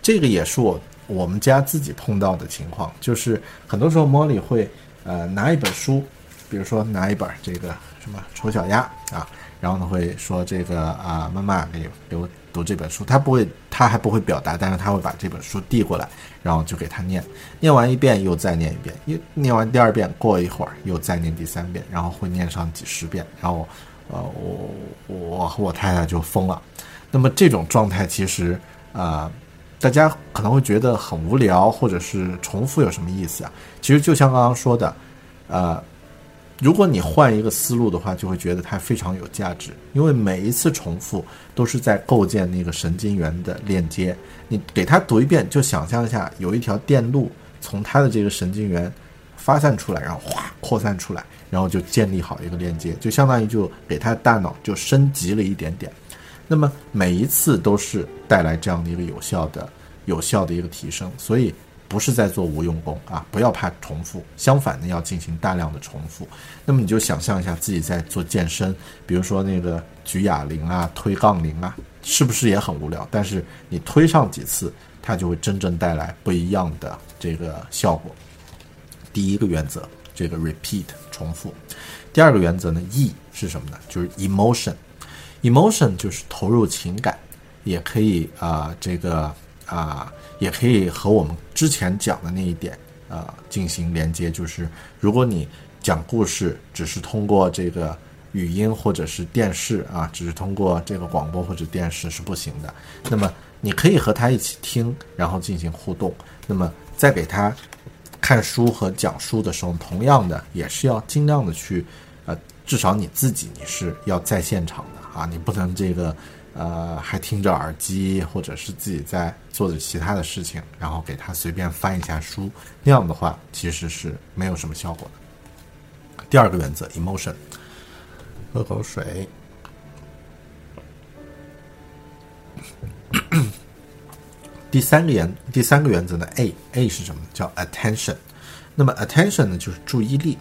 这个也是我我们家自己碰到的情况，就是很多时候莫莉会呃拿一本书，比如说拿一本这个什么丑小鸭啊。然后呢，会说这个啊，妈妈给给我读这本书。他不会，他还不会表达，但是他会把这本书递过来，然后就给他念。念完一遍又再念一遍，又念完第二遍，过一会儿又再念第三遍，然后会念上几十遍。然后，呃，我我和我太太就疯了。那么这种状态其实啊，大家可能会觉得很无聊，或者是重复有什么意思啊？其实就像刚刚说的，呃。如果你换一个思路的话，就会觉得它非常有价值，因为每一次重复都是在构建那个神经元的链接。你给他读一遍，就想象一下有一条电路从他的这个神经元发散出来，然后哗扩散出来，然后就建立好一个链接，就相当于就给他大脑就升级了一点点。那么每一次都是带来这样的一个有效的、有效的一个提升，所以。不是在做无用功啊！不要怕重复，相反呢，要进行大量的重复。那么你就想象一下自己在做健身，比如说那个举哑铃啊、推杠铃啊，是不是也很无聊？但是你推上几次，它就会真正带来不一样的这个效果。第一个原则，这个 repeat 重复。第二个原则呢，E 是什么呢？就是 emotion，emotion 就是投入情感，也可以啊，这个啊。也可以和我们之前讲的那一点啊进行连接，就是如果你讲故事只是通过这个语音或者是电视啊，只是通过这个广播或者电视是不行的。那么你可以和他一起听，然后进行互动。那么在给他看书和讲书的时候，同样的也是要尽量的去，呃，至少你自己你是要在现场的啊，你不能这个。呃，还听着耳机，或者是自己在做着其他的事情，然后给他随便翻一下书，那样的话其实是没有什么效果的。第二个原则，emotion，喝口水。<coughs> 第三个原第三个原则呢，A，A 是什么？叫 attention。那么 attention 呢，就是注意力。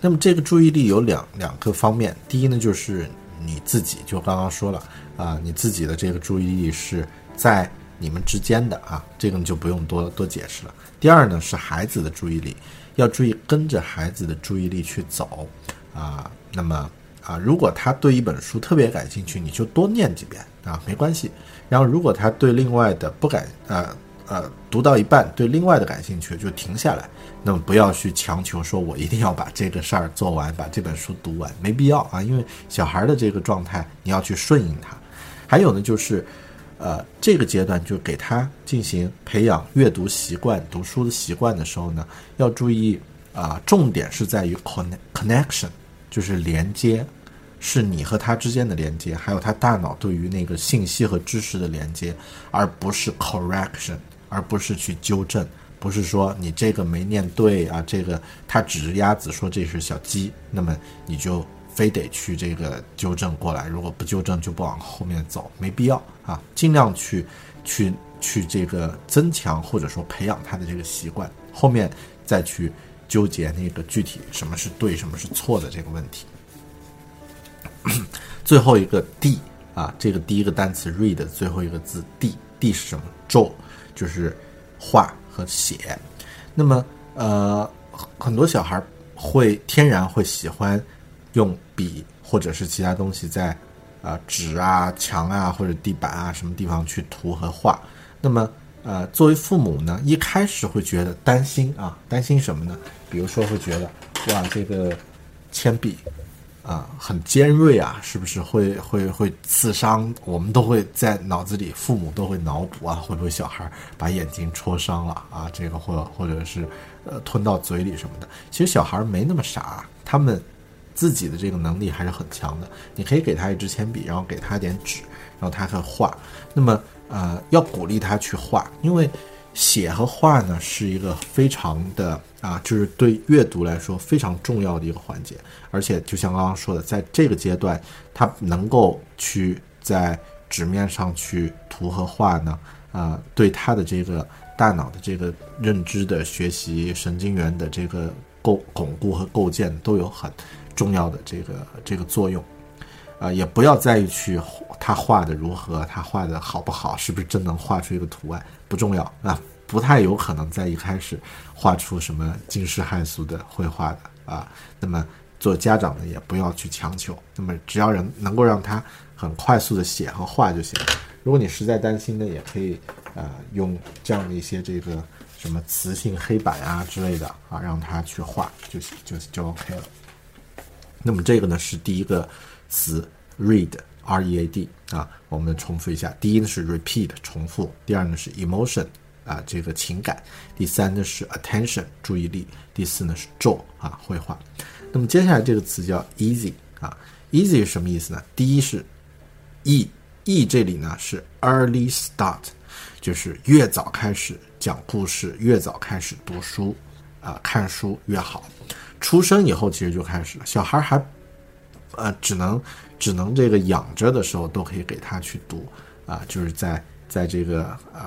那么这个注意力有两两个方面，第一呢，就是你自己，就刚刚说了。啊，你自己的这个注意力是在你们之间的啊，这个你就不用多多解释了。第二呢，是孩子的注意力，要注意跟着孩子的注意力去走啊。那么啊，如果他对一本书特别感兴趣，你就多念几遍啊，没关系。然后如果他对另外的不感呃呃读到一半对另外的感兴趣，就停下来。那么不要去强求说，我一定要把这个事儿做完，把这本书读完，没必要啊。因为小孩的这个状态，你要去顺应他。还有呢，就是，呃，这个阶段就给他进行培养阅读习惯、读书的习惯的时候呢，要注意啊，重点是在于 connection，就是连接，是你和他之间的连接，还有他大脑对于那个信息和知识的连接，而不是 correction，而不是去纠正，不是说你这个没念对啊，这个他指着鸭子说这是小鸡，那么你就。非得去这个纠正过来，如果不纠正就不往后面走，没必要啊。尽量去去去这个增强或者说培养他的这个习惯，后面再去纠结那个具体什么是对什么是错的这个问题。<coughs> 最后一个 d 啊，这个第一个单词 read 最后一个字 d，d 是什么？draw 就是画和写。那么呃，很多小孩会天然会喜欢用笔或者是其他东西在啊纸啊、墙啊或者地板啊什么地方去涂和画。那么呃，作为父母呢，一开始会觉得担心啊，担心什么呢？比如说会觉得哇，这个铅笔啊很尖锐啊，是不是会会会刺伤？我们都会在脑子里，父母都会脑补啊，会不会小孩把眼睛戳伤了啊？这个或或者是呃吞到嘴里什么的？其实小孩没那么傻，他们自己的这个能力还是很强的。你可以给他一支铅笔，然后给他点纸，然后他可以画。那么呃，要鼓励他去画，因为写和画呢是一个非常的啊，就是对阅读来说非常重要的一个环节。而且就像刚刚说的，在这个阶段，他能够去在纸面上去涂和画呢，啊，对他的这个大脑的这个认知的学习、神经元的这个构巩固和构建都有很重要的这个这个作用。啊，也不要在意去他画的如何，他画的好不好，是不是真能画出一个图案，不重要啊，不太有可能在一开始画出什么惊世骇俗的绘画的啊。那么做家长的也不要去强求，那么只要人能够让他很快速的写和画就行。如果你实在担心呢，也可以呃用这样的一些这个什么磁性黑板啊之类的啊，让他去画就，就就 OK 了。那么这个呢是第一个。词 read r e a d 啊，我们重复一下。第一呢是 repeat 重复，第二呢是 emotion 啊这个情感，第三呢是 attention 注意力，第四呢是 draw 啊绘画。那么接下来这个词叫 easy 啊，easy 什么意思呢？第一是 e e 这里呢是 early start，就是越早开始讲故事，越早开始读书啊看书越好。出生以后其实就开始了，小孩还。呃，只能只能这个养着的时候都可以给他去读，啊，就是在在这个呃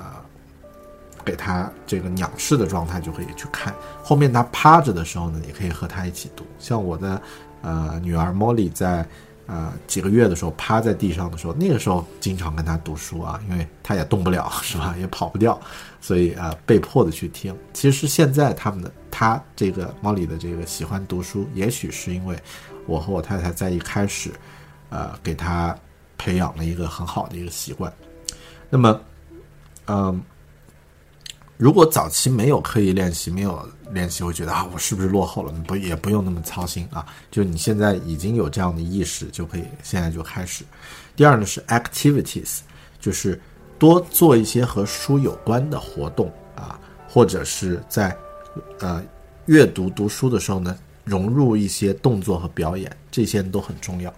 给他这个仰视的状态就可以去看。后面他趴着的时候呢，也可以和他一起读。像我的呃女儿 Molly 在呃几个月的时候趴在地上的时候，那个时候经常跟他读书啊，因为他也动不了是吧，也跑不掉，所以啊被迫的去听。其实现在他们的他这个 Molly 的这个喜欢读书，也许是因为。我和我太太在一开始，呃，给他培养了一个很好的一个习惯。那么，嗯，如果早期没有刻意练习，没有练习，会觉得啊，我是不是落后了？你不，也不用那么操心啊。就你现在已经有这样的意识，就可以现在就开始。第二呢是 activities，就是多做一些和书有关的活动啊，或者是在呃阅读读书的时候呢。融入一些动作和表演，这些都很重要。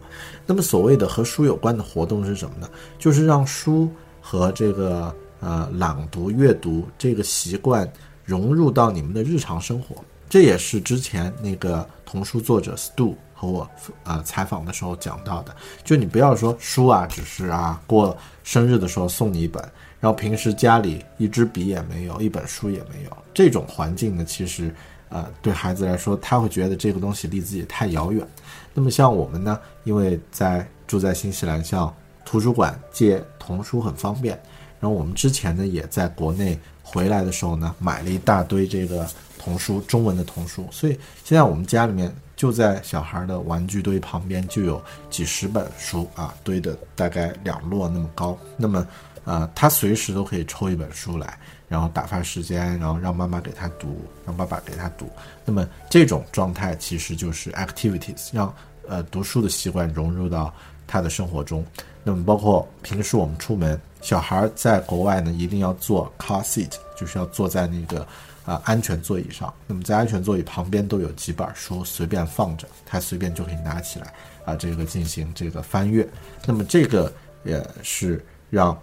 那么，所谓的和书有关的活动是什么呢？就是让书和这个呃朗读、阅读这个习惯融入到你们的日常生活。这也是之前那个童书作者 Stu 和我呃采访的时候讲到的。就你不要说书啊，只是啊过生日的时候送你一本，然后平时家里一支笔也没有，一本书也没有，这种环境呢，其实。呃，对孩子来说，他会觉得这个东西离自己太遥远。那么像我们呢，因为在住在新西兰，像图书馆借童书很方便。然后我们之前呢，也在国内回来的时候呢，买了一大堆这个童书，中文的童书。所以现在我们家里面就在小孩的玩具堆旁边就有几十本书啊，堆的大概两摞那么高。那么，呃，他随时都可以抽一本书来。然后打发时间，然后让妈妈给他读，让爸爸给他读。那么这种状态其实就是 activities，让呃读书的习惯融入到他的生活中。那么包括平时我们出门，小孩在国外呢，一定要坐 car seat，就是要坐在那个啊安全座椅上。那么在安全座椅旁边都有几本书随便放着，他随便就可以拿起来啊这个进行这个翻阅。那么这个也是让。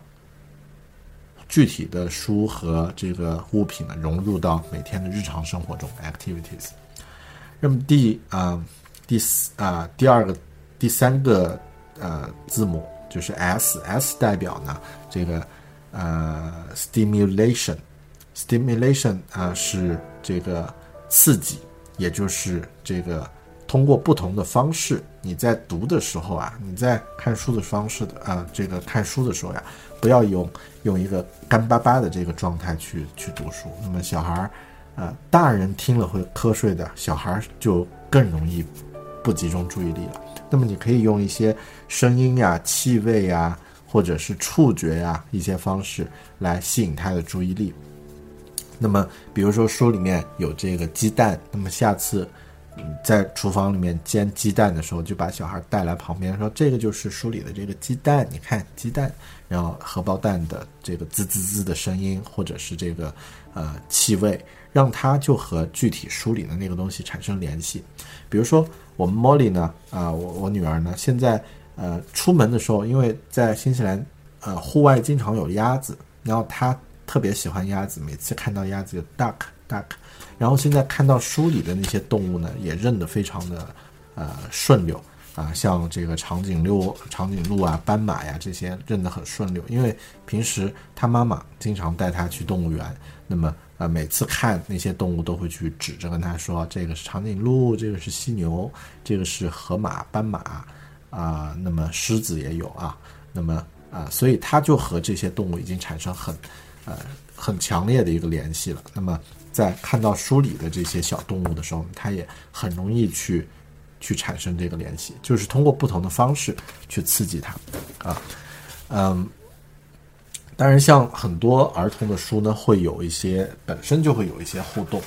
具体的书和这个物品呢，融入到每天的日常生活中，activities。那么第啊第四啊第二个第三个呃字母就是 S，S 代表呢这个呃 stimulation stimulation 啊是这个刺激，也就是这个通过不同的方式，你在读的时候啊，你在看书的方式的啊，这个看书的时候呀，不要用用一个干巴巴的这个状态去去读书。那么小孩儿，呃，大人听了会瞌睡的，小孩儿就更容易不集中注意力了。那么你可以用一些声音呀、气味呀，或者是触觉呀一些方式来吸引他的注意力。那么，比如说书里面有这个鸡蛋，那么下次。在厨房里面煎鸡蛋的时候，就把小孩带来旁边，说这个就是书里的这个鸡蛋，你看鸡蛋，然后荷包蛋的这个滋滋滋的声音，或者是这个呃气味，让他就和具体书里的那个东西产生联系。比如说我们 Molly 呢，啊，我我女儿呢，现在呃出门的时候，因为在新西兰呃户外经常有鸭子，然后她特别喜欢鸭子，每次看到鸭子就 duck duck。然后现在看到书里的那些动物呢，也认得非常的，呃顺溜啊，像这个长颈鹿、长颈鹿啊、斑马呀这些认得很顺溜，因为平时他妈妈经常带他去动物园，那么呃每次看那些动物都会去指着跟他说，这个是长颈鹿，这个是犀牛，这个是河马、斑马啊，那么狮子也有啊，那么啊，所以他就和这些动物已经产生很呃很强烈的一个联系了，那么。在看到书里的这些小动物的时候，它也很容易去去产生这个联系，就是通过不同的方式去刺激它，啊，嗯，当然，像很多儿童的书呢，会有一些本身就会有一些互动，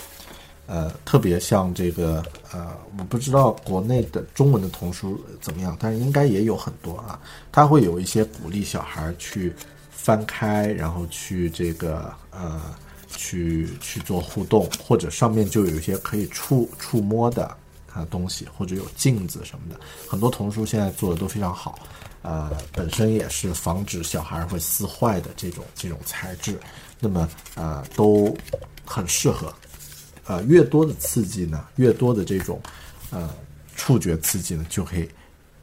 呃，特别像这个，呃，我不知道国内的中文的童书怎么样，但是应该也有很多啊，它会有一些鼓励小孩去翻开，然后去这个，呃。去去做互动，或者上面就有一些可以触触摸的啊东西，或者有镜子什么的。很多童书现在做的都非常好，呃，本身也是防止小孩会撕坏的这种这种材质，那么呃都很适合。呃，越多的刺激呢，越多的这种呃触觉刺激呢，就可以。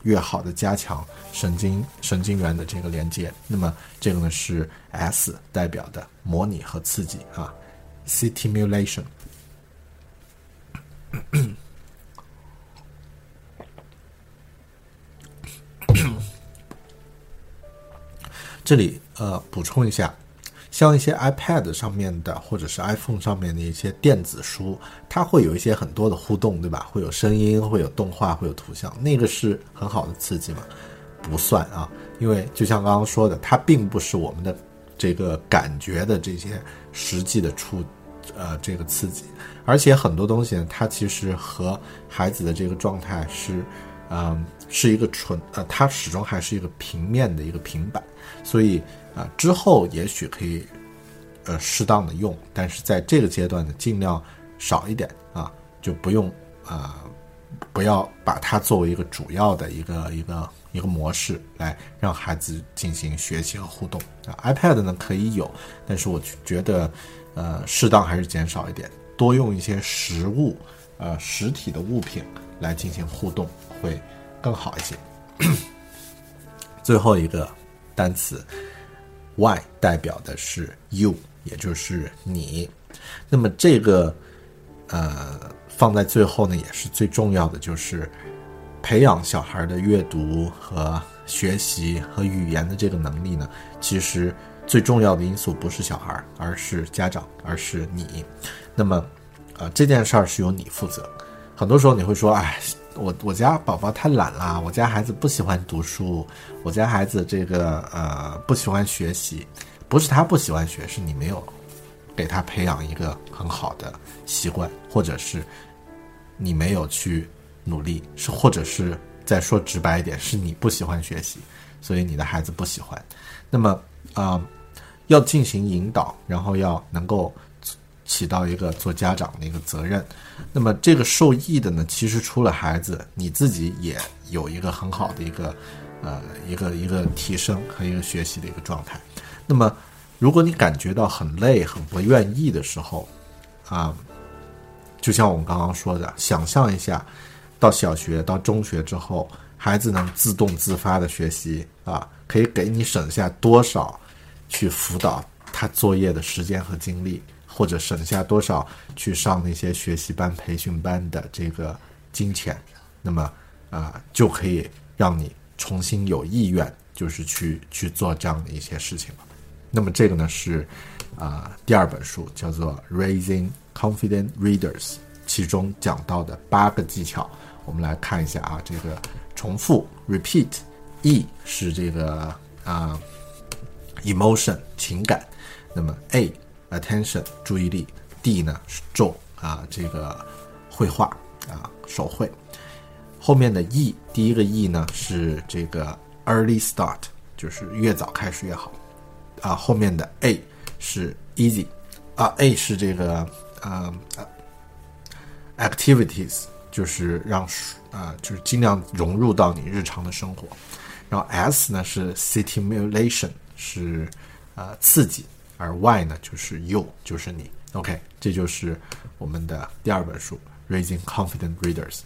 越好的加强神经神经元的这个连接，那么这个呢是 S 代表的模拟和刺激啊，stimulation。这里呃补充一下。像一些 iPad 上面的，或者是 iPhone 上面的一些电子书，它会有一些很多的互动，对吧？会有声音，会有动画，会有图像，那个是很好的刺激嘛？不算啊，因为就像刚刚说的，它并不是我们的这个感觉的这些实际的触，呃，这个刺激，而且很多东西呢，它其实和孩子的这个状态是，嗯，是一个纯，呃，它始终还是一个平面的一个平板，所以。啊，之后也许可以，呃，适当的用，但是在这个阶段呢，尽量少一点啊，就不用啊，不要把它作为一个主要的一个一个一个模式来让孩子进行学习和互动啊。iPad 呢可以有，但是我觉得，呃，适当还是减少一点，多用一些实物，呃，实体的物品来进行互动会更好一些。<coughs> 最后一个单词。Y 代表的是 you，也就是你。那么这个呃放在最后呢，也是最重要的，就是培养小孩的阅读和学习和语言的这个能力呢。其实最重要的因素不是小孩，而是家长，而是你。那么呃这件事儿是由你负责。很多时候你会说，哎。我我家宝宝太懒啦，我家孩子不喜欢读书，我家孩子这个呃不喜欢学习，不是他不喜欢学，是你没有给他培养一个很好的习惯，或者是你没有去努力，是或者是再说直白一点，是你不喜欢学习，所以你的孩子不喜欢。那么啊，要进行引导，然后要能够。起到一个做家长的一个责任，那么这个受益的呢，其实除了孩子，你自己也有一个很好的一个，呃，一个一个提升和一个学习的一个状态。那么，如果你感觉到很累、很不愿意的时候，啊，就像我们刚刚说的，想象一下，到小学、到中学之后，孩子能自动自发的学习啊，可以给你省下多少去辅导他作业的时间和精力。或者省下多少去上那些学习班、培训班的这个金钱，那么啊、就可以让你重新有意愿，就是去去做这样的一些事情了。那么这个呢是啊、第二本书叫做《Raising Confident Readers》，其中讲到的八个技巧，我们来看一下啊，这个重复 （repeat），E 是这个啊、emotion 情感，那么 A attention 注意力，D 呢是 draw 啊这个绘画啊手绘，后面的 E 第一个 E 呢是这个 early start 就是越早开始越好啊，后面的 A 是 easy 啊 A 是这个啊、呃 activities 就是让啊、就是尽量融入到你日常的生活。然后 S 呢是 stimulation，是呃刺激，而 Y 呢就是 you，就是你。OK，这就是我们的第二本书《Raising Confident Readers》。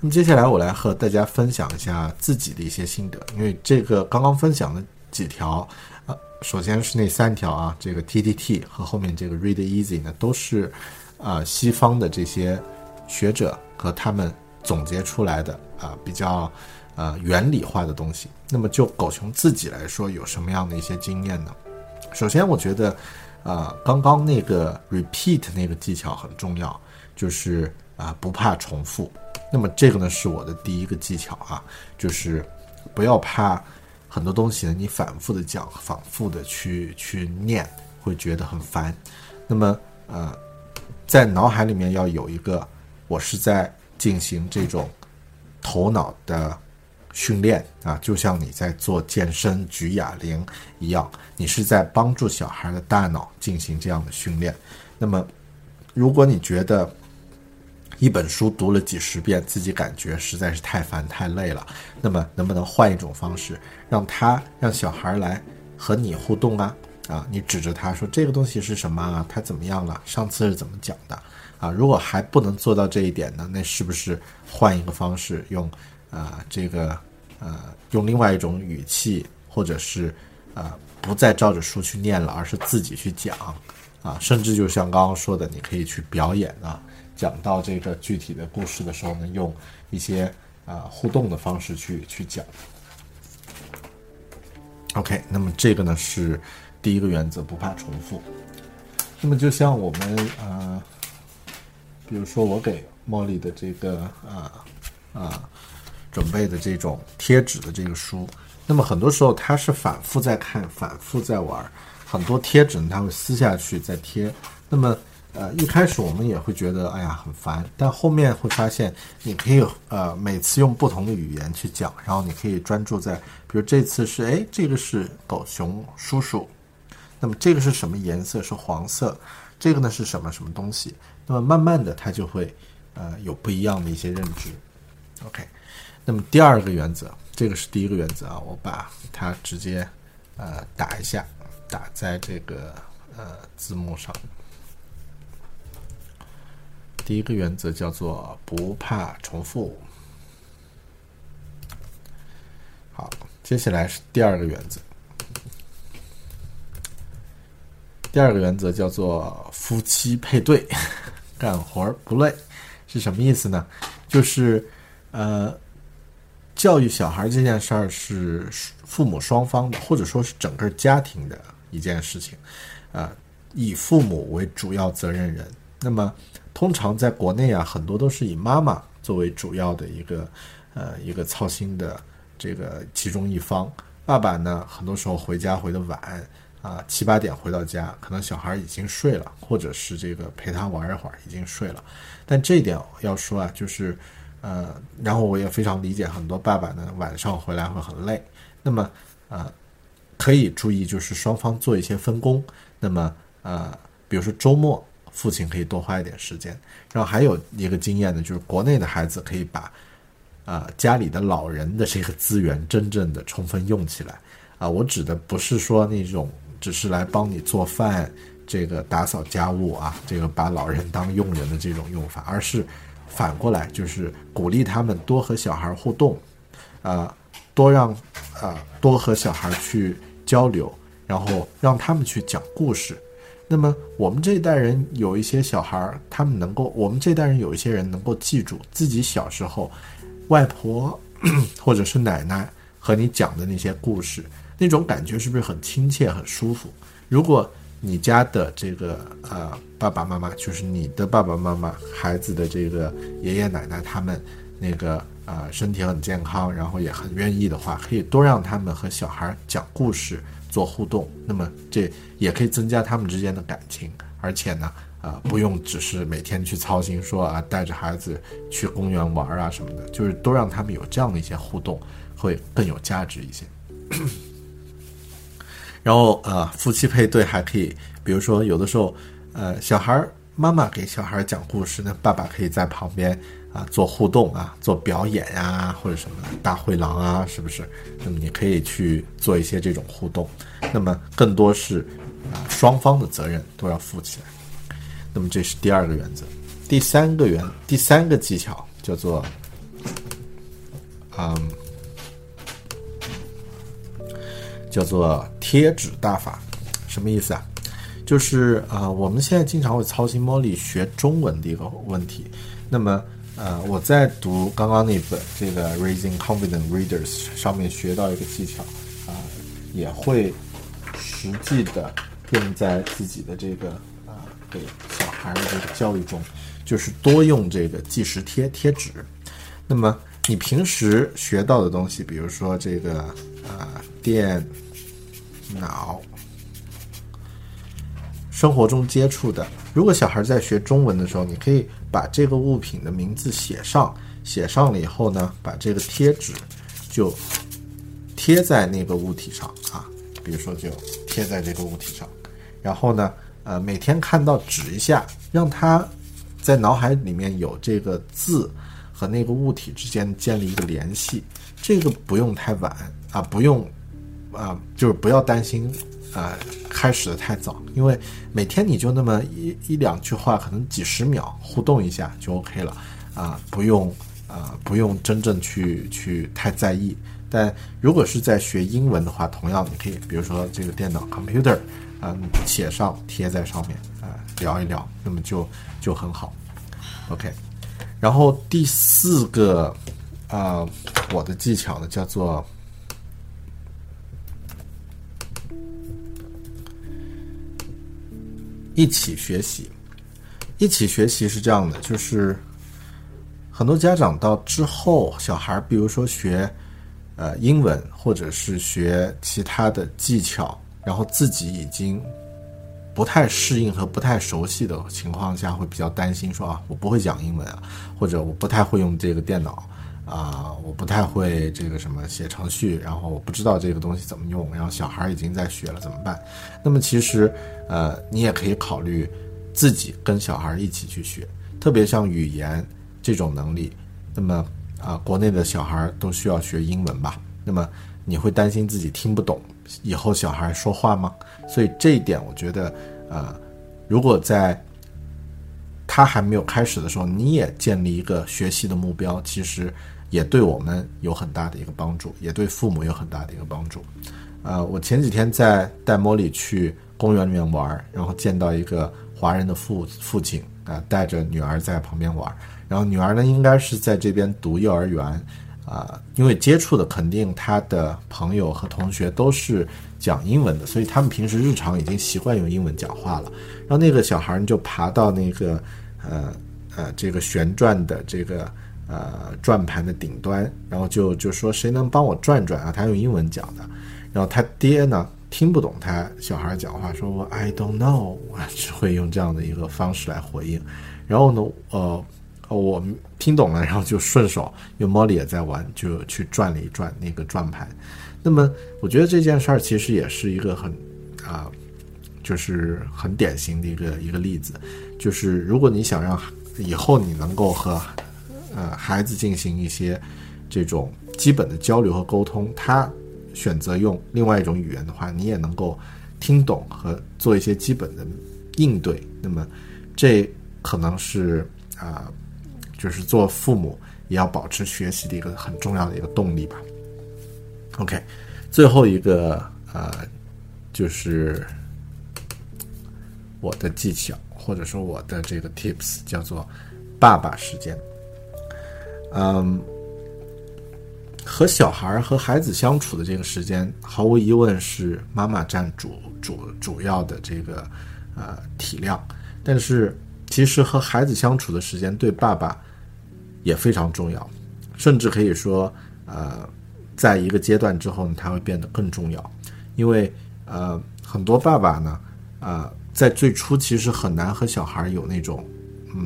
那么接下来我来和大家分享一下自己的一些心得，因为这个刚刚分享的几条，呃，首先是那三条啊，这个 TTT 和后面这个 Read Easy 呢，都是啊、西方的这些学者和他们总结出来的啊、比较呃原理化的东西。那么就狗熊自己来说，有什么样的一些经验呢？首先，我觉得，呃，刚刚那个 repeat 那个技巧很重要，就是啊、不怕重复。那么这个呢是我的第一个技巧啊，就是不要怕很多东西呢，你反复的讲，反复的去去念，会觉得很烦。那么呃，在脑海里面要有一个，我是在进行这种头脑的训练啊，就像你在做健身、举哑铃一样，你是在帮助小孩的大脑进行这样的训练。那么，如果你觉得一本书读了几十遍，自己感觉实在是太烦太累了，那么能不能换一种方式，让他让小孩来和你互动啊？啊，你指着他说这个东西是什么啊？它怎么样了？上次是怎么讲的？啊，如果还不能做到这一点呢，那是不是换一个方式，用啊、这个呃用另外一种语气，或者是啊、不再照着书去念了，而是自己去讲啊，甚至就像刚刚说的，你可以去表演啊，讲到这个具体的故事的时候呢，用一些啊、互动的方式去去讲。OK，那么这个呢是第一个原则，不怕重复。那么就像我们呃，比如说我给茉莉的这个啊啊、准备的这种贴纸的这个书，那么很多时候他是反复在看，反复在玩，很多贴纸呢他会撕下去再贴。那么呃一开始我们也会觉得哎呀很烦，但后面会发现你可以呃每次用不同的语言去讲，然后你可以专注在，比如这次是哎这个是狗熊叔叔，那么这个是什么颜色？是黄色。这个呢是什么什么东西？那么慢慢的它就会呃有不一样的一些认知。OK，那么第二个原则，这个是第一个原则啊，我把它直接呃打一下，打在这个呃字幕上。第一个原则叫做不怕重复。好，接下来是第二个原则。第二个原则叫做夫妻配对，干活不累，是什么意思呢？就是呃，教育小孩这件事儿是父母双方的，或者说是整个家庭的一件事情，啊、以父母为主要责任人。那么，通常在国内啊，很多都是以妈妈作为主要的一个呃一个操心的这个其中一方。爸爸呢，很多时候回家回的晚啊，七八点回到家，可能小孩已经睡了，或者是这个陪他玩一会儿已经睡了。但这一点要说啊，就是呃，然后我也非常理解很多爸爸呢晚上回来会很累，那么呃可以注意就是双方做一些分工，那么呃比如说周末父亲可以多花一点时间，然后还有一个经验呢，就是国内的孩子可以把啊、家里的老人的这个资源真正的充分用起来啊、我指的不是说那种只是来帮你做饭。这个打扫家务啊，这个把老人当佣人的这种用法，而是反过来就是鼓励他们多和小孩互动，啊、多让啊、多和小孩去交流，然后让他们去讲故事。那么我们这一代人有一些小孩，他们能够，我们这代人有一些人能够记住自己小时候外婆 <coughs> 或者是奶奶和你讲的那些故事，那种感觉是不是很亲切、很舒服？如果你家的这个呃爸爸妈妈，就是你的爸爸妈妈、孩子的这个爷爷奶奶，他们那个呃身体很健康，然后也很愿意的话，可以多让他们和小孩讲故事做互动，那么这也可以增加他们之间的感情，而且呢，啊不用只是每天去操心说啊带着孩子去公园玩啊什么的，就是多让他们有这样的一些互动，会更有价值一些。<laughs> <laughs> 然后呃，夫妻配对还可以，比如说有的时候，呃，小孩妈妈给小孩讲故事，那爸爸可以在旁边啊做互动啊，做表演呀，或者什么大灰狼啊，是不是？那么你可以去做一些这种互动，那么更多是啊双方的责任都要负起来。那么这是第二个原则，第三个原第三个技巧叫做，嗯。叫做贴纸大法，什么意思啊？就是呃，我们现在经常会操心茉莉学中文的一个问题。那么呃，我在读刚刚那本这个《Raising Confident Readers》上面学到一个技巧啊，也会实际的用在自己的这个啊给小孩的这个教育中，就是多用这个计时贴贴纸。那么你平时学到的东西，比如说这个啊电脑，生活中接触的，如果小孩在学中文的时候，你可以把这个物品的名字写上，写上了以后呢，把这个贴纸就贴在那个物体上啊，比如说就贴在这个物体上，然后呢，呃，每天看到指一下，让他在脑海里面有这个字。和那个物体之间建立一个联系，这个不用太晚啊，不用啊，就是不要担心啊，开始的太早，因为每天你就那么一一两句话，可能几十秒互动一下就 OK 了啊，不用啊，不用真正去去太在意。但如果是在学英文的话，同样你可以，比如说这个电脑 computer 啊，写上贴在上面啊，聊一聊，那么就就很好，OK。然后第四个啊，我的技巧呢叫做一起学习。一起学习是这样的，就是很多家长到之后，小孩比如说学呃英文或者是学其他的技巧，然后自己已经。不太适应和不太熟悉的情况下，会比较担心说啊，我不会讲英文啊，或者我不太会用这个电脑啊，我不太会这个什么写程序，然后我不知道这个东西怎么用，然后小孩已经在学了怎么办？那么其实呃，你也可以考虑自己跟小孩一起去学，特别像语言这种能力，那么啊，国内的小孩都需要学英文吧？那么你会担心自己听不懂？以后小孩说话吗？所以这一点，我觉得，呃，如果在他还没有开始的时候，你也建立一个学习的目标，其实也对我们有很大的一个帮助，也对父母有很大的一个帮助。呃，我前几天在带莫莉去公园里面玩，然后见到一个华人的父父亲啊，带着女儿在旁边玩，然后女儿呢，应该是在这边读幼儿园。啊，因为接触的肯定他的朋友和同学都是讲英文的，所以他们平时日常已经习惯用英文讲话了。然后那个小孩就爬到那个呃呃这个旋转的这个呃转盘的顶端，然后就就说谁能帮我转转啊？他用英文讲的。然后他爹呢听不懂他小孩讲话，说我 I don't know，我只会用这样的一个方式来回应。然后呢，呃。我听懂了，然后就顺手，因为莫莉也在玩，就去转了一转那个转盘。那么，我觉得这件事儿其实也是一个很啊，就是很典型的一个一个例子。就是如果你想让以后你能够和呃孩子进行一些这种基本的交流和沟通，他选择用另外一种语言的话，你也能够听懂和做一些基本的应对。那么，这可能是啊。就是做父母也要保持学习的一个很重要的一个动力吧。OK，最后一个呃，就是我的技巧或者说我的这个 tips 叫做爸爸时间。嗯，和小孩儿和孩子相处的这个时间，毫无疑问是妈妈占主主主要的这个呃体量。但是，其实和孩子相处的时间对爸爸也非常重要，甚至可以说，呃，在一个阶段之后呢，他会变得更重要。因为，呃，很多爸爸呢，啊，在最初其实很难和小孩有那种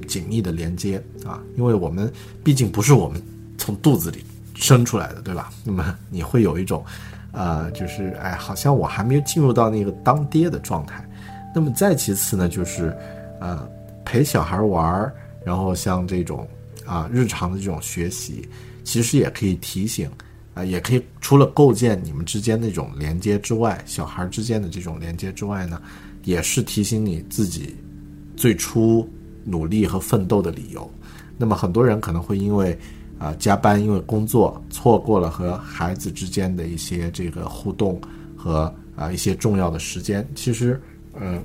紧密的连接啊，因为我们毕竟不是我们从肚子里。生出来的，对吧？那么你会有一种，呃，就是哎，好像我还没有进入到那个当爹的状态。那么再其次呢，就是呃，陪小孩玩儿，然后像这种啊日常的这种学习，其实也可以提醒啊，也可以除了构建你们之间那种连接之外，小孩之间的这种连接之外呢，也是提醒你自己最初努力和奋斗的理由。那么很多人可能会因为。啊，加班因为工作错过了和孩子之间的一些这个互动和啊一些重要的时间。其实，嗯，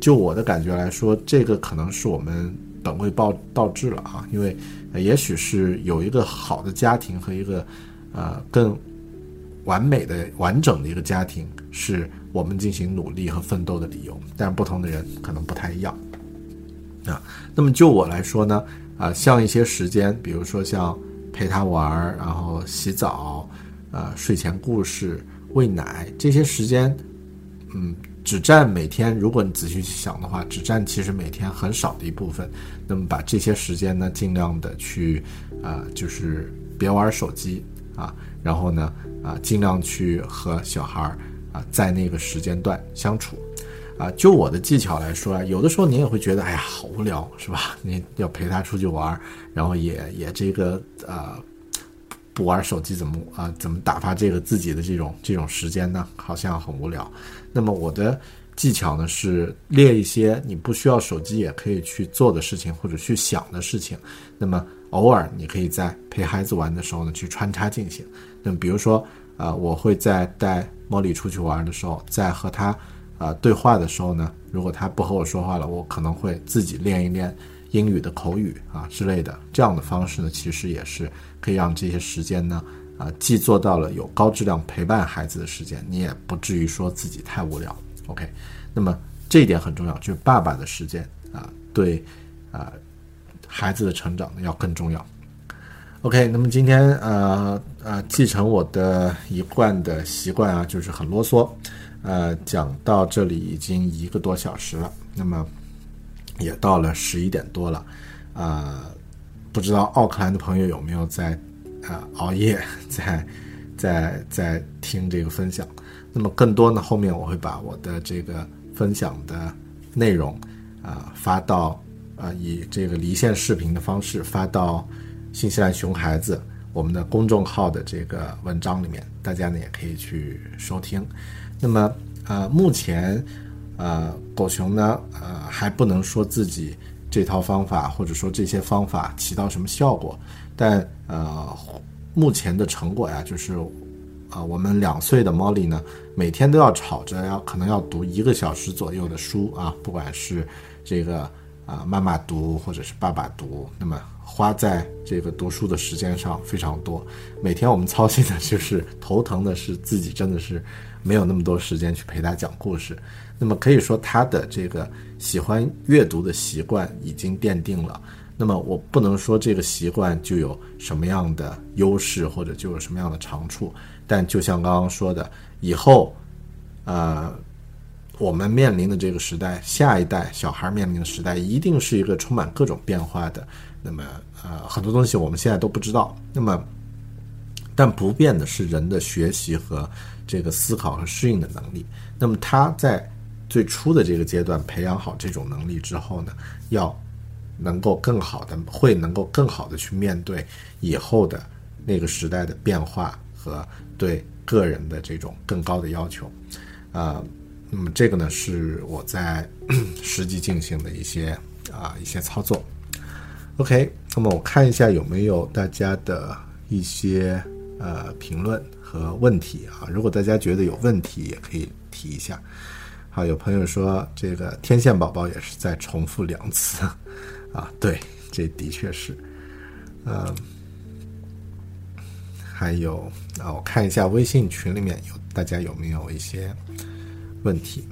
就我的感觉来说，这个可能是我们本末倒倒置了啊。因为也许是有一个好的家庭和一个呃更完美的完整的一个家庭，是我们进行努力和奋斗的理由。但不同的人可能不太一样啊。那么就我来说呢，啊，像一些时间，比如说像。陪他玩，然后洗澡，呃，睡前故事、喂奶这些时间，嗯，只占每天。如果你仔细去想的话，只占其实每天很少的一部分。那么把这些时间呢，尽量的去，啊，就是别玩手机啊，然后呢，啊，尽量去和小孩儿啊，在那个时间段相处。啊，就我的技巧来说啊，有的时候你也会觉得，哎呀，好无聊，是吧？你要陪他出去玩，然后也也这个呃，不玩手机怎么啊？怎么打发这个自己的这种这种时间呢？好像很无聊。那么我的技巧呢是列一些你不需要手机也可以去做的事情或者去想的事情。那么偶尔你可以在陪孩子玩的时候呢去穿插进行。那么比如说啊，我会在带茉莉出去玩的时候，在和他。啊，对话的时候呢，如果他不和我说话了，我可能会自己练一练英语的口语啊之类的。这样的方式呢，其实也是可以让这些时间呢，啊，既做到了有高质量陪伴孩子的时间，你也不至于说自己太无聊。OK，那么这一点很重要，就是爸爸的时间啊，对啊，孩子的成长要更重要。OK，那么今天呃呃，继承我的一贯的习惯啊，就是很啰嗦。呃，讲到这里已经一个多小时了，那么也到了十一点多了，啊，不知道奥克兰的朋友有没有在啊熬夜在在在听这个分享？那么更多呢，后面我会把我的这个分享的内容啊发到啊以这个离线视频的方式发到新西兰熊孩子我们的公众号的这个文章里面，大家呢也可以去收听。那么，呃，目前，呃，狗熊呢，呃，还不能说自己这套方法或者说这些方法起到什么效果，但呃，目前的成果呀，就是，啊，我们两岁的猫 y 呢，每天都要吵着要可能要读一个小时左右的书啊，不管是这个啊妈妈读或者是爸爸读，那么花在这个读书的时间上非常多，每天我们操心的就是头疼的是自己真的是。没有那么多时间去陪他讲故事，那么可以说他的这个喜欢阅读的习惯已经奠定了。那么我不能说这个习惯就有什么样的优势或者就有什么样的长处，但就像刚刚说的，以后，呃，我们面临的这个时代，下一代小孩面临的时代，一定是一个充满各种变化的。那么，呃，很多东西我们现在都不知道。那么，但不变的是人的学习和。这个思考和适应的能力，那么他在最初的这个阶段培养好这种能力之后呢，要能够更好的，会能够更好的去面对以后的那个时代的变化和对个人的这种更高的要求，啊，那么这个呢是我在实际进行的一些啊一些操作。OK，那么我看一下有没有大家的一些呃评论。和问题啊，如果大家觉得有问题，也可以提一下。好，有朋友说这个天线宝宝也是在重复两次 <laughs> 啊，对，这的确是。嗯，还有啊，我看一下微信群里面有大家有没有一些问题。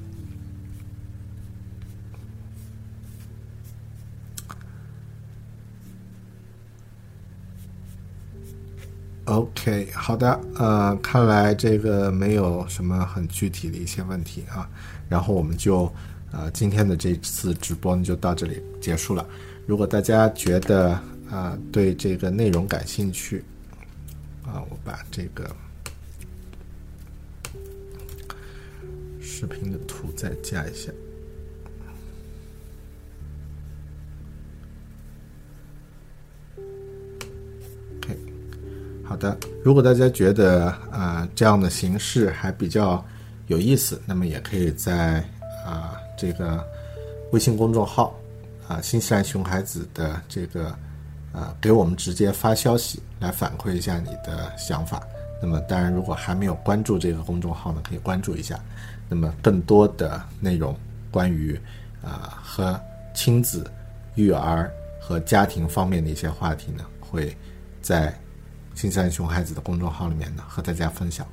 OK，好的，呃，看来这个没有什么很具体的一些问题啊，然后我们就呃今天的这次直播呢就到这里结束了。如果大家觉得啊对这个内容感兴趣啊，我把这个视频的图再加一下。好的，如果大家觉得啊这样的形式还比较有意思，那么也可以在啊这个微信公众号啊新西兰熊孩子的这个啊给我们直接发消息来反馈一下你的想法。那么当然，如果还没有关注这个公众号呢，可以关注一下。那么更多的内容关于啊和亲子、育儿和家庭方面的一些话题呢，会在。新西兰熊孩子的公众号里面呢，和大家分享。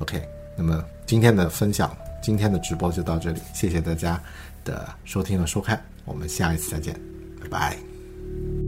OK，那么今天的分享，今天的直播就到这里，谢谢大家的收听和收看，我们下一次再见，拜拜。